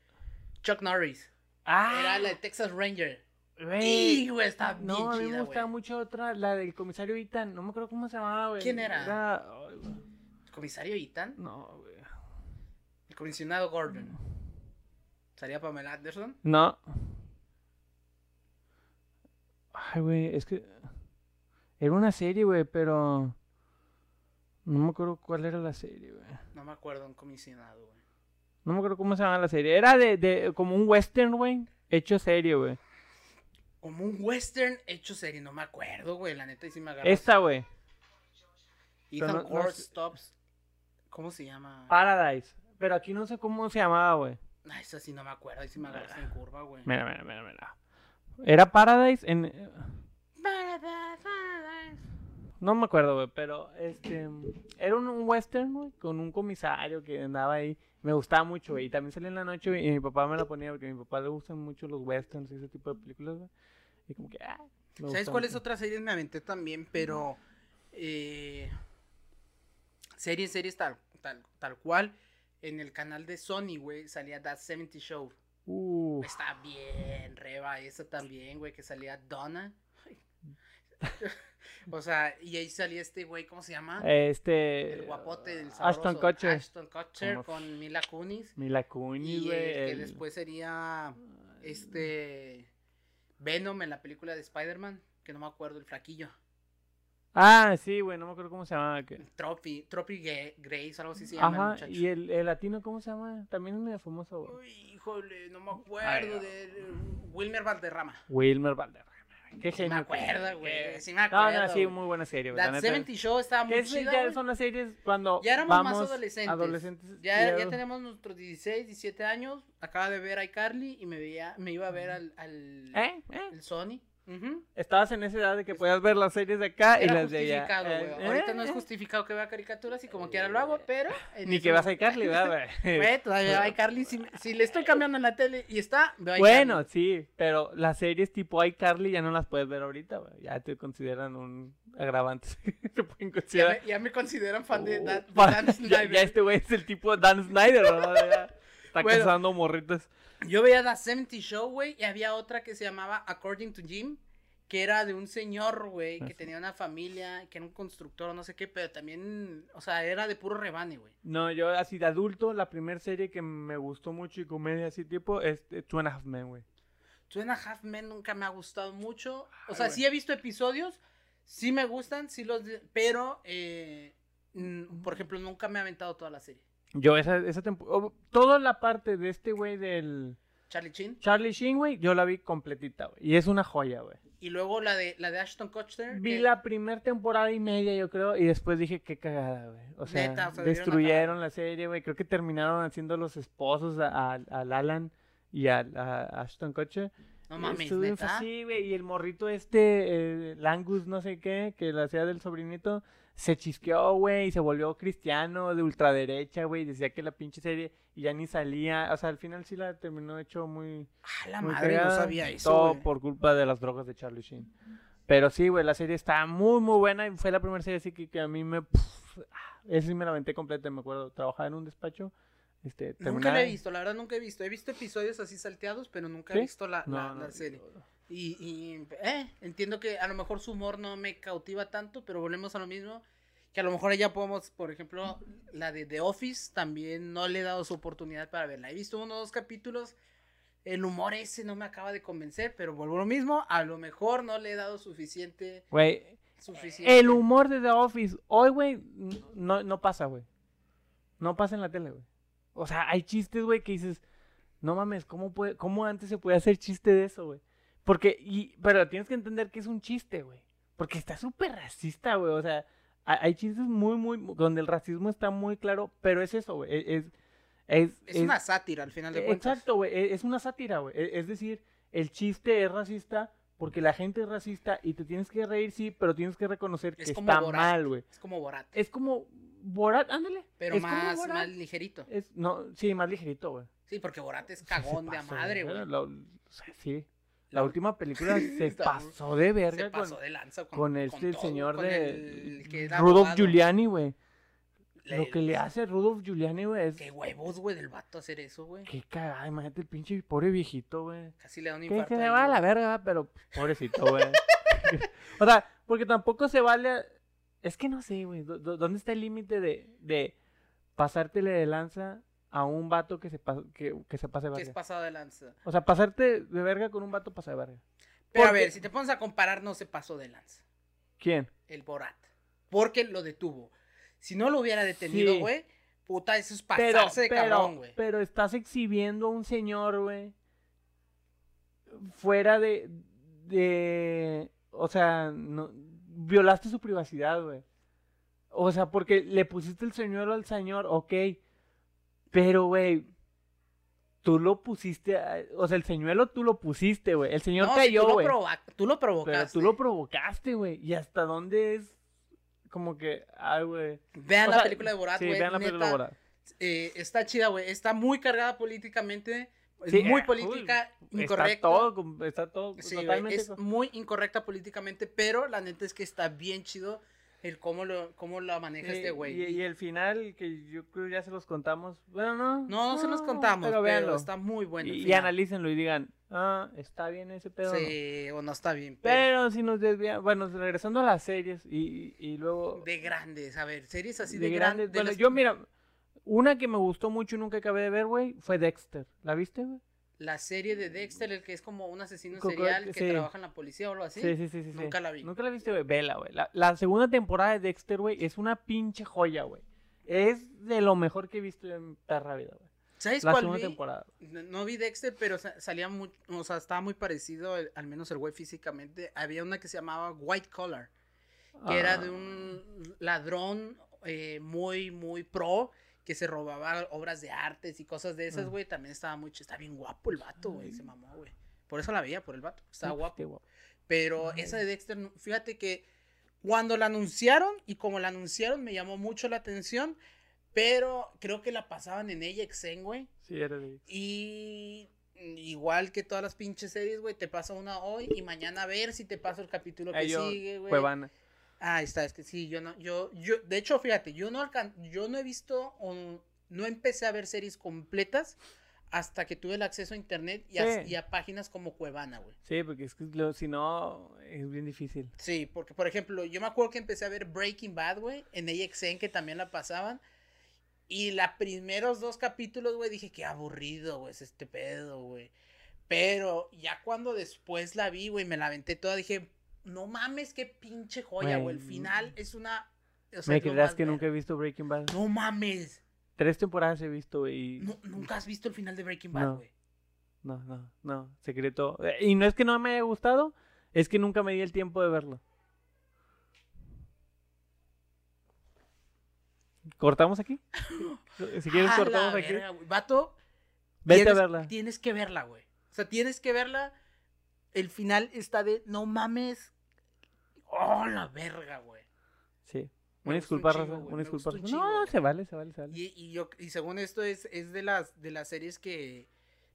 S2: Chuck Norris.
S1: Ah,
S2: Era la de Texas Ranger.
S1: güey.
S2: Y, güey, está bien
S1: No, a mí me
S2: chida,
S1: gustaba
S2: güey.
S1: mucho otra, la del comisario Ethan. No me acuerdo cómo se llamaba, güey.
S2: ¿Quién era?
S1: ay, güey.
S2: Comisario Ethan.
S1: No, güey.
S2: El comisionado Gordon. ¿Salía Pamela Anderson?
S1: No. Ay, güey, es que. Era una serie, güey, pero. No me acuerdo cuál era la serie, güey.
S2: No me acuerdo, un comisionado, güey.
S1: No me acuerdo cómo se llama la serie. Era de, de como un western, güey. Hecho serie, güey.
S2: Como un western hecho serie, no me acuerdo, güey. La neta, y sí me agarró.
S1: Esta, güey.
S2: Ethan
S1: no-.
S2: Stops. ¿Cómo se llama?
S1: Paradise. Pero aquí no sé cómo se llamaba, güey.
S2: Ay, esa sí no me acuerdo. Ahí sí me agarraste en curva, güey.
S1: Mira, mira, mira, mira. Era Paradise en. No me acuerdo, güey, pero este. Era un, un western, güey, con un comisario que andaba ahí. Me gustaba mucho, güey. Y también salía en la noche, güey, y mi papá me la ponía porque a mi papá le gustan mucho los westerns y ese tipo de películas, güey. Y como que, ah. me
S2: ¿Sabes cuáles otras series me aventé también? Pero. Eh, series, series tal, tal, tal cual. En el canal de Sony, güey, salía That 70 Show.
S1: Uh,
S2: Está bien, Reba, esa también, güey, que salía Donna. o sea, y ahí salía este güey, ¿cómo se llama?
S1: este.
S2: el guapote del
S1: Ashton
S2: sabroso,
S1: Kutcher.
S2: Ashton Kutcher con Mila Kunis.
S1: Mila Kunis,
S2: Y
S1: güey.
S2: el que después sería este Venom en la película de Spider-Man, que no me acuerdo, el flaquillo.
S1: Ah, sí, güey, no me acuerdo cómo se llamaba. que-
S2: Trophy Ga- Grace, algo así se llama el
S1: Ajá,
S2: muchacho.
S1: y el, el latino, ¿cómo se llama? También es medio famoso, güey.
S2: Uy, híjole, no me
S1: Ay,
S2: acuerdo
S1: no.
S2: de Wilmer Valderrama.
S1: Wilmer Valderrama. Qué
S2: Sí me
S1: genio.
S2: acuerdo, güey, sí me
S1: No,
S2: acuerdo,
S1: no, sí,
S2: güey.
S1: muy buena serie, güey. la
S2: That
S1: neta.
S2: 70 Show estaba muy
S1: es-
S2: chida,
S1: ya
S2: güey.
S1: son las series cuando
S2: Ya éramos
S1: vamos
S2: más adolescentes.
S1: adolescentes
S2: Ya, ya
S1: ado-
S2: tenemos nuestros 16, 17 años. Acaba de ver a iCarly y me veía, me iba a ver al, al
S1: ¿Eh? ¿Eh?
S2: el Sony. Ujú.
S1: Estabas en esa edad de que podías ver las series de acá y
S2: Era
S1: las de allá.
S2: güey.
S1: Eh,
S2: Ahorita no es
S1: eh,
S2: justificado que vea caricaturas y como quiera lo hago, pero... en
S1: Ni que vas a iCarly, ¿verdad? güey?
S2: Todavía iCarly. Si, si le estoy cambiando en la tele y está, veo iCarly.
S1: Bueno, sí, pero las series tipo iCarly ya no las puedes ver ahorita, güey. Ya te consideran un agravante. te pueden
S2: Ya
S1: considerar.
S2: me, ya me consideran fan de,
S1: Oh,
S2: Dan, de Dan
S1: ya,
S2: Snyder.
S1: ya este güey es el tipo de Dan Snyder, ¿verdad? Está
S2: Bueno.
S1: cazando morritas.
S2: Yo veía The 70 Show, güey, y había otra que se llamaba According to Jim, que era de un señor, güey, que tenía una familia, que era un constructor o no sé qué, pero también, o sea, era de puro rebane, güey.
S1: No, yo así de adulto, la primera serie que me gustó mucho y comedia así tipo es Two and a Half Men, güey.
S2: Two and a Half Men nunca me ha gustado mucho. O sea, sí he visto episodios, sí me gustan, sí los, pero, eh, por ejemplo, nunca me ha aventado toda la serie.
S1: Yo esa, esa temporada, toda la parte de este güey del
S2: Charlie Chin.
S1: Charlie Sheen, güey, yo la vi completita, güey. Y es una joya, güey.
S2: Y luego la de, la de Ashton Kutcher.
S1: Vi
S2: que-
S1: la primera temporada y media, yo creo, y después dije, qué cagada, güey. O sea,
S2: Neta,
S1: destruyeron la serie, güey. Creo que terminaron haciendo los esposos al Alan y a, Ashton Kutcher.
S2: No mames, neta.
S1: así, güey. Y el morrito este, eh, Langus, no sé qué, que la hacía del sobrinito, se chisqueó, güey, y se volvió cristiano de ultraderecha, güey. Decía que la pinche serie y ya ni salía. O sea, al final sí la terminó hecho muy.
S2: Ah, la
S1: muy
S2: madre, no sabía eso.
S1: Todo por culpa de las drogas de Charlie Sheen. Pero sí, güey, la serie está muy, muy buena. Y fue la primera serie así que, que a mí me. pff, ah, esa sí me la aventé completa, me acuerdo. Trabajaba en un despacho. Este,
S2: Nunca la he visto, la verdad nunca he visto. He visto episodios así salteados, pero nunca
S1: ¿Sí?
S2: he visto la, la- la
S1: no,
S2: serie.
S1: no.
S2: Y, y, eh, entiendo que a lo mejor su humor no me cautiva tanto, pero volvemos a lo mismo. Que a lo mejor ya podemos, por ejemplo, la de The Office, también no le he dado su oportunidad para verla. He visto uno o dos capítulos. El humor ese no me acaba de convencer, pero vuelvo a lo mismo. A lo mejor no le he dado suficiente.
S1: Güey,
S2: suficiente.
S1: el humor de The Office, hoy, güey, no, no pasa, güey. No pasa en la tele, güey. O sea, hay chistes, güey, que dices, no mames, ¿cómo, puede, ¿cómo antes se puede hacer chiste de eso, güey? Porque, y, pero tienes que entender que es un chiste, güey. Porque está súper racista, güey. O sea, hay, chistes muy, muy, donde el racismo está muy claro, pero es eso, güey. Es, es,
S2: Es una sátira al final de
S1: Eh,
S2: cuentas.
S1: Exacto, güey. e- Es una sátira, güey. E- Es decir, el chiste es racista porque la gente es racista y te tienes que reír, sí, pero tienes que reconocer
S2: Es
S1: que
S2: como
S1: está
S2: Borat.
S1: mal, güey.
S2: Es como Borat.
S1: Es como Borat, ándale.
S2: Pero
S1: es
S2: más, más ligerito.
S1: Es, no, sí, más ligerito, güey.
S2: Sí, porque Borat es cagón de a madre, güey.
S1: la- o sea, sí. La última película se pasó de verga
S2: Se
S1: con,
S2: pasó de lanza con,
S1: con este
S2: todo,
S1: señor
S2: con
S1: de
S2: el que
S1: Rudolph
S2: abogado.
S1: Giuliani, güey. Lo que le hace Rudolph Giuliani, güey, es
S2: Qué huevos, güey, del vato hacer eso, güey.
S1: qué cagada, imagínate el pinche pobre viejito, güey.
S2: Casi le da un
S1: Que
S2: infarto.
S1: se le
S2: ahí,
S1: va a la verga, pero pobrecito, güey. o sea, porque tampoco se vale. Es que no sé, güey. ¿dó- dó- ¿Dónde está el límite de, de pasártele de lanza a un vato que se, pa- que, que se pase de
S2: Que es
S1: verga?
S2: pasado de lanza.
S1: O sea, pasarte de verga con un vato pasa de verga.
S2: Pero a ver, si te pones a comparar, no se pasó de lanza.
S1: ¿Quién?
S2: El Borat. Porque lo detuvo. Si no lo hubiera detenido,
S1: Sí.
S2: güey, puta, eso es
S1: Pero,
S2: pasarse de
S1: pero,
S2: cabrón, güey.
S1: pero estás exhibiendo a un señor, güey. Fuera de. de. O sea, no, violaste su privacidad, güey. O sea, porque le pusiste el señuelo al señor, ok. Pero, güey. Tú lo pusiste. a- o sea, el señuelo tú lo pusiste, güey. El señor
S2: No,
S1: cayó, güey.
S2: tú lo
S1: pero
S2: provocaste.
S1: tú lo provocaste, güey. ¿Y hasta dónde es? Como que. Ay, güey.
S2: Vean
S1: O
S2: la
S1: sea,
S2: película de Borat,
S1: Sí,
S2: güey.
S1: vean la película de Borat.
S2: eh, está chida, güey. Está muy cargada políticamente. Es
S1: Sí,
S2: muy
S1: eh,
S2: política,
S1: uy,
S2: incorrecta.
S1: Está todo, está todo
S2: Sí,
S1: totalmente.
S2: es
S1: co-
S2: muy incorrecta políticamente, pero la neta es que está bien chido el cómo lo, cómo la maneja
S1: Sí,
S2: este güey.
S1: Y, y el final, que yo creo ya se los contamos. Bueno, no.
S2: No, no se los contamos, pero,
S1: véanlo.
S2: está muy bueno.
S1: y, y analícenlo y digan, ah, está bien ese pedo. ¿no?".
S2: Sí, o no está bien, pero
S1: Pero si nos desviamos, bueno, regresando a las series y, y, y luego
S2: de grandes, a ver, series así
S1: de
S2: de,
S1: grandes.
S2: grandes.
S1: Bueno, yo mira, una que me gustó mucho y nunca acabé de ver, güey, fue Dexter. ¿La viste, güey?
S2: La serie de Dexter, el que es como un asesino serial que
S1: sí.
S2: trabaja en la policía o algo así.
S1: Sí, sí, sí, sí. sí.
S2: Nunca la vi.
S1: Nunca la viste, güey. Vela, güey. La, la segunda temporada de Dexter, güey, es una pinche joya, güey. Es de lo mejor que he visto en perra vida, güey.
S2: ¿Sabes
S1: La
S2: cuál
S1: segunda
S2: vi?
S1: temporada.
S2: No, no vi Dexter, pero sa- salía muy, o sea, estaba muy parecido, el- al menos el güey físicamente. Había una que se llamaba White Collar, que era de
S1: Ah.
S2: un ladrón eh, muy, muy pro, que se robaba obras de artes y cosas de esas,
S1: Ah.
S2: güey. También estaba muy. Está bien guapo el vato, güey. Se mamó, güey. Por eso la veía, por el vato. Estaba guapo. Pero
S1: Ay.
S2: esa de Dexter, fíjate que cuando la anunciaron y como la anunciaron me llamó mucho la atención, pero creo que la pasaban en AXN, güey.
S1: Sí, era de...
S2: Y igual que todas las pinches series, güey, te pasa una hoy y mañana a ver si te paso el capítulo que
S1: Eh, yo,
S2: sigue, güey. Ah, ahí está, es que sí, yo no, yo, yo, de hecho, fíjate, yo no alcan yo no he visto, o no empecé a ver series completas hasta que tuve el acceso a internet y, a,
S1: Sí.
S2: y a páginas como Cuevana, güey.
S1: Sí, porque es que lo- si no, es bien difícil.
S2: Sí, porque, por ejemplo, yo me acuerdo que empecé a ver Breaking Bad, güey, en AXN, que también la pasaban. Y los primeros dos capítulos, güey, dije, qué aburrido, güey, es este pedo, güey. Pero ya cuando después la vi, güey, me la aventé toda, dije, no mames, qué pinche joya, güey. El final es una... o sea,
S1: ¿Me creerás que nunca he visto Breaking Bad?
S2: No mames.
S1: Tres temporadas he visto, güey. y-
S2: Nu- nunca has visto el final de Breaking Bad,
S1: No.
S2: güey.
S1: No, no, no, secreto. Y no es que no me haya gustado, es que nunca me di el tiempo de verlo. ¿Cortamos aquí? Si quieres,
S2: A
S1: cortamos aquí.
S2: verga. Vato,
S1: Vete a verla.
S2: Tienes que verla, güey. O sea, tienes que verla. El final está de, no mames. Oh, la verga, güey.
S1: Sí. Una
S2: un
S1: disculpa,
S2: güey,
S1: Una disculpa.
S2: un
S1: No, se vale, se vale, se vale.
S2: Y, y yo, y según esto es, es de las de las series que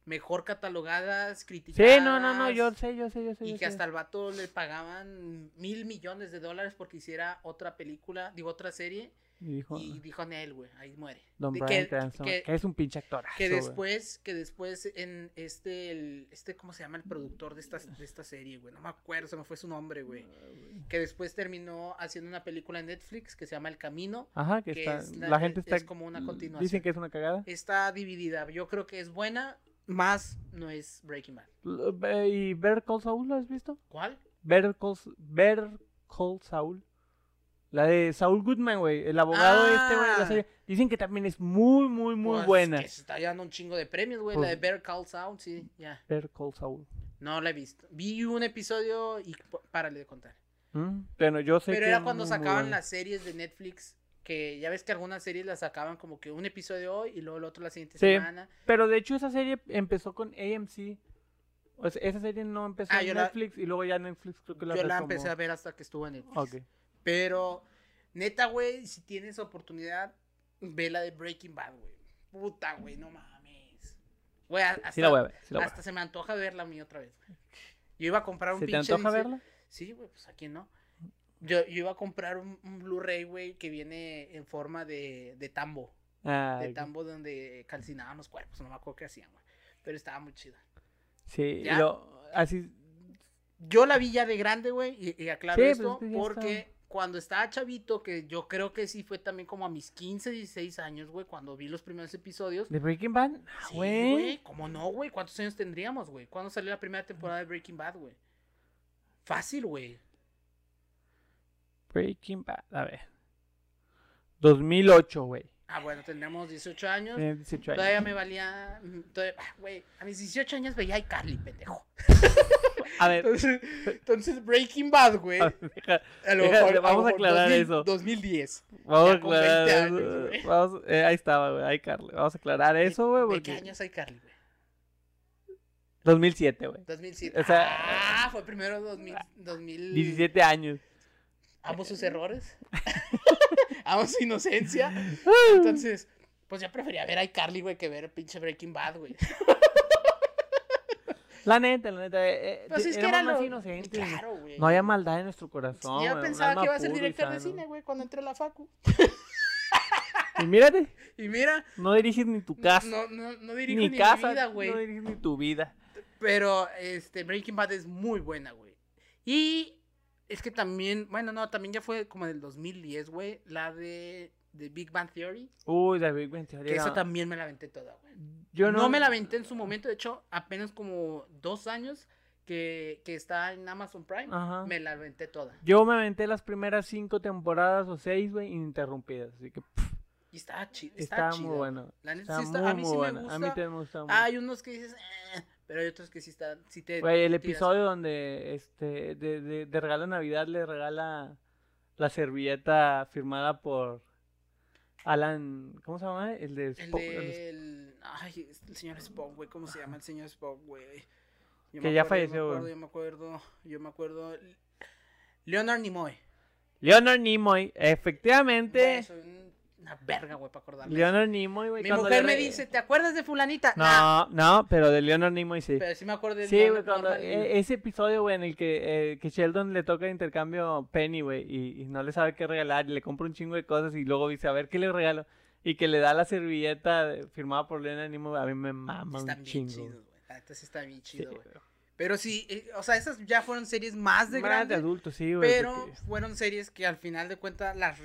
S2: mejor catalogadas, criticadas.
S1: Sí, no, no, no, yo sé, yo sé, yo sé.
S2: Y
S1: yo
S2: que
S1: sé.
S2: hasta al vato le pagaban mil millones de dólares porque hiciera otra película, digo, otra serie.
S1: Y dijo,
S2: Y dijo Nel, güey, ahí muere.
S1: Don Brian
S2: que-
S1: Cranston,
S2: que-
S1: que es un pinche actor.
S2: Que después, que después en este, el, este, ¿cómo se llama el productor de esta, de esta serie, güey? No me acuerdo, se me fue su nombre, güey. Que después terminó haciendo una película en Netflix que se llama El Camino.
S1: Ajá, que,
S2: que
S1: está.
S2: es
S1: La,
S2: la-
S1: gente
S2: es
S1: está.
S2: como una continuación.
S1: Dicen que es una cagada.
S2: Está dividida. Yo creo que es buena, más no es Breaking Bad.
S1: L- ¿Y Better Call Saul lo has visto?
S2: ¿Cuál?
S1: Better Call, Better Call Saul. La de Saul Goodman, güey. El abogado este, güey, la
S2: Ah.
S1: serie. Dicen que también es muy, muy, muy
S2: Pues,
S1: buena.
S2: Que se está dando un chingo de premios, güey.
S1: Pues-
S2: la de Better Call Saul, sí, ya.
S1: Better Call Saul.
S2: No la he visto. Vi un episodio y párale de contar.
S1: Mm, Bueno, yo sé
S2: Pero
S1: que
S2: era cuando sacaban las series de Netflix. Que ya ves que algunas series las sacaban como que un episodio hoy y luego el otro la siguiente
S1: Sí.
S2: semana.
S1: Pero de hecho esa serie empezó con AMC. O sea, esa serie no empezó
S2: Ah,
S1: en
S2: la-
S1: Netflix y luego ya Netflix creo que la
S2: Yo la empecé a ver hasta que estuvo en Netflix.
S1: Ok.
S2: Pero, neta, güey, si tienes oportunidad, ve la de Breaking Bad, güey. Puta, güey, no mames. Güey, hasta,
S1: Sí la voy a ver. Sí la voy a
S2: hasta se me antoja verla a mí otra vez, güey. Yo iba a comprar un.
S1: ¿Se te
S2: pinche
S1: antoja
S2: edición-
S1: verla?
S2: Sí, güey, pues aquí no. Yo, yo iba a comprar un, un Blu-ray, güey, que viene en forma de, de tambo.
S1: Ah,
S2: de tambo donde calcinaban los cuerpos, no me acuerdo qué hacían, güey. Pero estaba muy chida.
S1: Sí, y lo- así.
S2: Yo la vi ya de grande, güey, y, y aclaro
S1: Sí, pues,
S2: esto, porque cuando estaba chavito, que yo creo que sí fue también como a mis 15, 16 años, güey, cuando vi los primeros episodios.
S1: ¿De Breaking Bad? Ah,
S2: Sí,
S1: güey.
S2: güey, ¿cómo no, güey? ¿Cuántos años tendríamos, güey? ¿Cuándo salió la primera temporada de Breaking Bad, güey? Fácil, güey.
S1: Breaking Bad. A ver. 2008, güey.
S2: Ah, bueno, tendríamos 18 años.
S1: 18 años.
S2: Todavía me valía. mm, todavía- ah, Güey, a mis 18 años veía a iCarly, pendejo.
S1: A ver.
S2: Entonces, entonces Breaking Bad, güey.
S1: a deja-
S2: A lo mejor,
S1: vamos a
S2: mejor
S1: aclarar
S2: 2000,
S1: eso.
S2: 2010.
S1: Vamos a
S2: Ya con 20
S1: aclarar.
S2: años,
S1: vamos- eh, ahí estaba, güey. Ahí, Carly. Vamos a aclarar eso, güey.
S2: ¿De qué años hay Carly, güey?
S1: 2007, güey.
S2: 2007.
S1: O sea,
S2: ah, fue primero 2000, 2000.
S1: 17 años.
S2: Amo sus errores. Amo su inocencia. Entonces, pues ya prefería ver a iCarly, güey, que ver pinche Breaking Bad, güey.
S1: La neta, la neta. eh,
S2: Pues es que era
S1: más
S2: lo...
S1: inocentes.
S2: Claro, güey.
S1: No haya maldad en nuestro corazón. un
S2: pensaba que iba a ser director de cine, güey, cuando entré a la facu.
S1: Y mírate,
S2: Y mira,
S1: no diriges ni tu casa.
S2: no, no, no dirijo
S1: ni
S2: ni,
S1: casa.
S2: mi vida, güey.
S1: no diriges ni tu vida.
S2: Pero este Breaking Bad es muy buena, güey. Y es que también, bueno, no, también ya fue como del 2010, güey, la de, de Big Bang Theory,
S1: Uy, la Big Bang Theory
S2: que esa también me la aventé toda, güey.
S1: Yo
S2: no,
S1: no,
S2: me la aventé en su momento, de hecho, apenas como dos años que, que está en Amazon Prime,
S1: Ajá.
S2: me la aventé toda.
S1: Yo me aventé las primeras cinco temporadas o seis, güey, ininterrumpidas. Así que pff,
S2: Y estaba chido, está
S1: está muy bueno.
S2: La neta
S1: Está
S2: sí está,
S1: muy,
S2: a mí sí
S1: buena.
S2: me
S1: A mí
S2: gusta.
S1: también me gusta mucho.
S2: Hay unos que dices, "Eh", pero hay otros que sí están, sí te...
S1: Güey, el
S2: tiras.
S1: episodio donde este de, de, de regalo de Navidad le regala la servilleta firmada por Alan, ¿cómo se llama? El de
S2: El
S1: Spock- el de-
S2: del. Ay, el señor Spock, güey. ¿Cómo se llama el señor Spock, güey? Yo
S1: Que ya
S2: acuerdo,
S1: falleció,
S2: Yo me
S1: güey.
S2: acuerdo, yo me acuerdo, yo me acuerdo. Leonard Nimoy.
S1: Leonard Nimoy, efectivamente.
S2: un- una verga, güey, para acordarme.
S1: Leonard Nimoy, güey.
S2: Mi mujer
S1: le
S2: me dice, ¿te acuerdas de fulanita? Nah,
S1: No, no, pero de Leonard Nimoy sí.
S2: pero sí me acuerdo de
S1: Sí, güey, cuando e- ese episodio, güey, en el que, eh, que Sheldon le toca de intercambio Penny, güey, y, y no le sabe qué regalar, y le compra un chingo de cosas, y luego dice, a ver qué le regalo, y que le da la servilleta firmada por Leonard Nimoy, a mí me mama
S2: Están
S1: un
S2: bien
S1: chingo.
S2: neta sí está bien chido, güey. Pero sí, eh, o sea, esas ya fueron series más de
S1: Más
S2: grandes.
S1: de adultos, sí, güey.
S2: Pero
S1: porque-
S2: fueron series que al final de cuentas las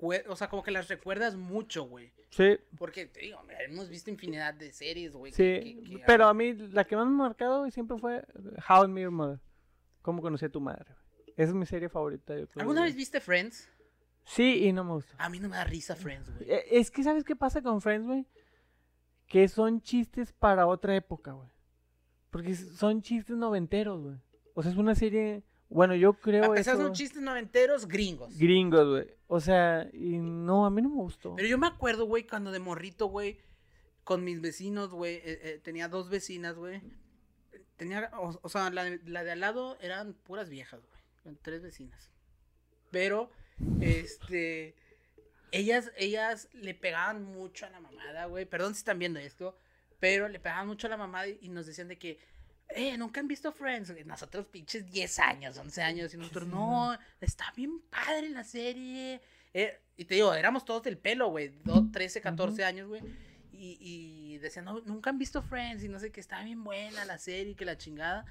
S2: recuerdas, o sea, como que las recuerdas mucho, güey.
S1: Sí,
S2: Porque, te digo, hombre, hemos visto infinidad de series, güey.
S1: sí,
S2: que- que- que-
S1: pero a mí la que más me ha marcado, güey, siempre fue How I Met Your Mother. ¿Cómo conocí a tu madre? güey. Esa es mi serie favorita, yo creo.
S2: ¿Alguna vez viste Friends?
S1: Sí, y no me gusta.
S2: A mí no me da risa Friends, güey.
S1: Eh, Es que, ¿sabes qué pasa con Friends, güey? Que son chistes para otra época, güey. Porque son chistes noventeros, güey. O sea, es una serie... Bueno, yo creo
S2: empezar,
S1: eso...
S2: son chistes noventeros gringos.
S1: Gringos, güey. O sea, y no, a mí no me gustó.
S2: Pero yo me acuerdo, güey, cuando de morrito, güey, con mis vecinos, güey, eh, eh, tenía dos vecinas, güey. Tenía, o, o sea, la, de- la de al lado eran puras viejas, güey. eran Tres vecinas. Pero, este, ellas, ellas le pegaban mucho a la mamada, güey. Perdón si están viendo esto, pero le pegaban mucho a la mamada y, y nos decían de que, eh, nunca han visto Friends. Nosotros pinches 10 años, 11 años, y nosotros, no, está bien padre la serie. Eh, y te digo, éramos todos del pelo, güey, do- 13, 14 años, güey. Y, y decían, no, nunca han visto Friends y no sé qué, está bien buena la serie, que la chingada.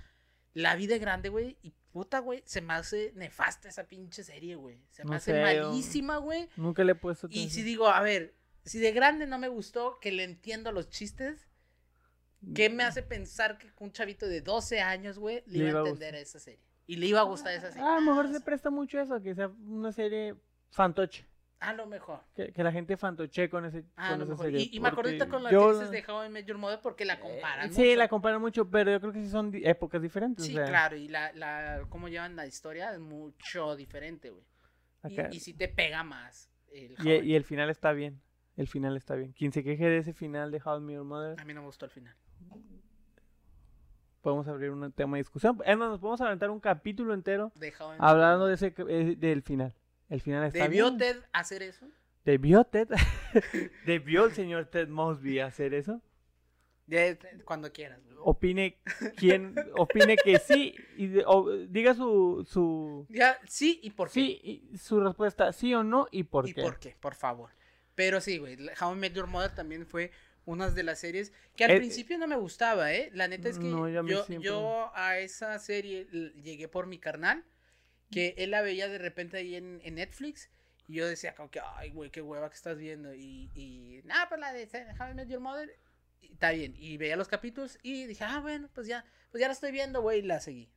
S2: La vida es grande, güey, y puta, güey, se me hace nefasta esa pinche serie, güey. Se me
S1: No
S2: hace
S1: sé, yo-
S2: malísima, güey.
S1: Nunca le he puesto
S2: Y si digo, a ver, si de grande no me gustó, que le entiendo los chistes, ¿qué me hace pensar que un chavito de 12 años, güey, le, iba a entender esa serie? Y le iba a gustar esa serie.
S1: Ah, a lo mejor
S2: Ah,
S1: se presta mucho eso, que sea una serie fantoche.
S2: A lo mejor.
S1: Que, que la gente fantoche con, ese,
S2: Ah, a
S1: con
S2: lo
S1: esa
S2: mejor.
S1: serie.
S2: Y, y me acordé con la
S1: yo-
S2: que dices de How I Met Your Mother porque la comparan.
S1: Eh, Sí,
S2: mucho.
S1: la comparan mucho, pero yo creo que sí son épocas diferentes.
S2: Sí,
S1: o sea,
S2: claro, y la, la, cómo llevan la historia es mucho diferente, güey. Y, y sí te pega más. El
S1: Y, y el final está bien. El final está bien. Quien se queje de ese final de How I Met Your Mother,
S2: A mí no me gustó el final.
S1: Podemos abrir un tema de discusión. Es más, nos podemos aventar un capítulo entero
S2: De How I Met
S1: hablando de ese eh, del final. El final está
S2: ¿Debió
S1: bien.
S2: Ted hacer eso?
S1: ¿Debió Ted? ¿Debió el señor Ted Mosby hacer eso?
S2: De- cuando quieras.
S1: Opine quién, opine que sí y de- o diga su su
S2: Ya, sí y por qué.
S1: sí y su respuesta sí o no y por
S2: ¿Y
S1: qué.
S2: por qué? Por favor. Pero sí, güey. How I Met Your Mother también fue una de las series que al
S1: Eh,
S2: principio no me gustaba, ¿eh? La neta es que
S1: No,
S2: yo,
S1: siempre.
S2: yo a esa serie llegué por mi carnal, que él la veía de repente ahí en, en Netflix. Y yo decía, como que, ay, güey, qué hueva que estás viendo. Y, y nada, pues la de How I Met Your Mother. y está bien. Y veía los capítulos y dije, ah, bueno, pues ya, pues ya la estoy viendo, güey. Y la seguí.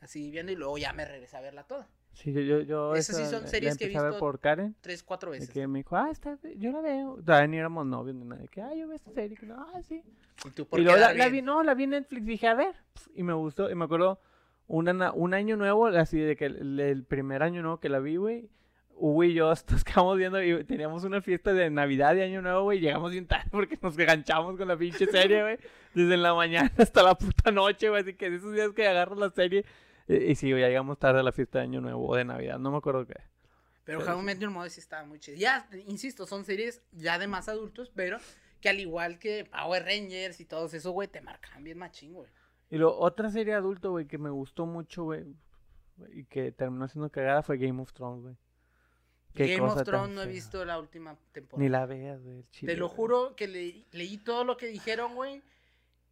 S2: La seguí viendo y luego ya me regresé a verla toda.
S1: Sí, yo yo, yo
S2: Esas sí son series que he visto
S1: por Karen.
S2: Tres, cuatro veces.
S1: que me dijo, ah, está, yo la veo. Todavía ni éramos novios ni nada. Que, ah, yo veo esta serie. Que no, ah, sí.
S2: Y tú, por
S1: Y luego la, vi, no, la vi en Netflix. Dije, a ver. Y me gustó. Y me acuerdo una un año nuevo, así de que el, el primer año nuevo que la vi, güey. Hugo y yo nos quedamos viendo y teníamos una fiesta de Navidad y Año Nuevo, güey. Llegamos bien tarde porque nos enganchamos con la pinche serie, güey. Desde la mañana hasta la puta noche, güey. Así que esos días que agarras la serie. Eh, Y, sí, ya llegamos tarde a la fiesta de Año Nuevo o de Navidad. No me acuerdo qué.
S2: Pero
S1: Pero
S2: How I Met Your Mother sí estaba muy chido. Ya, insisto, son series ya de más adultos, pero que al igual que Power Rangers y todos eso, güey, te marcan bien machín, güey.
S1: Y lo, otra serie adulto, güey, que me gustó mucho, güey, y que terminó siendo cagada fue Game of Thrones, güey.
S2: Game of Thrones no he visto la última temporada.
S1: Ni la veas, güey.
S2: Te lo juro que le- leí todo lo que dijeron, güey,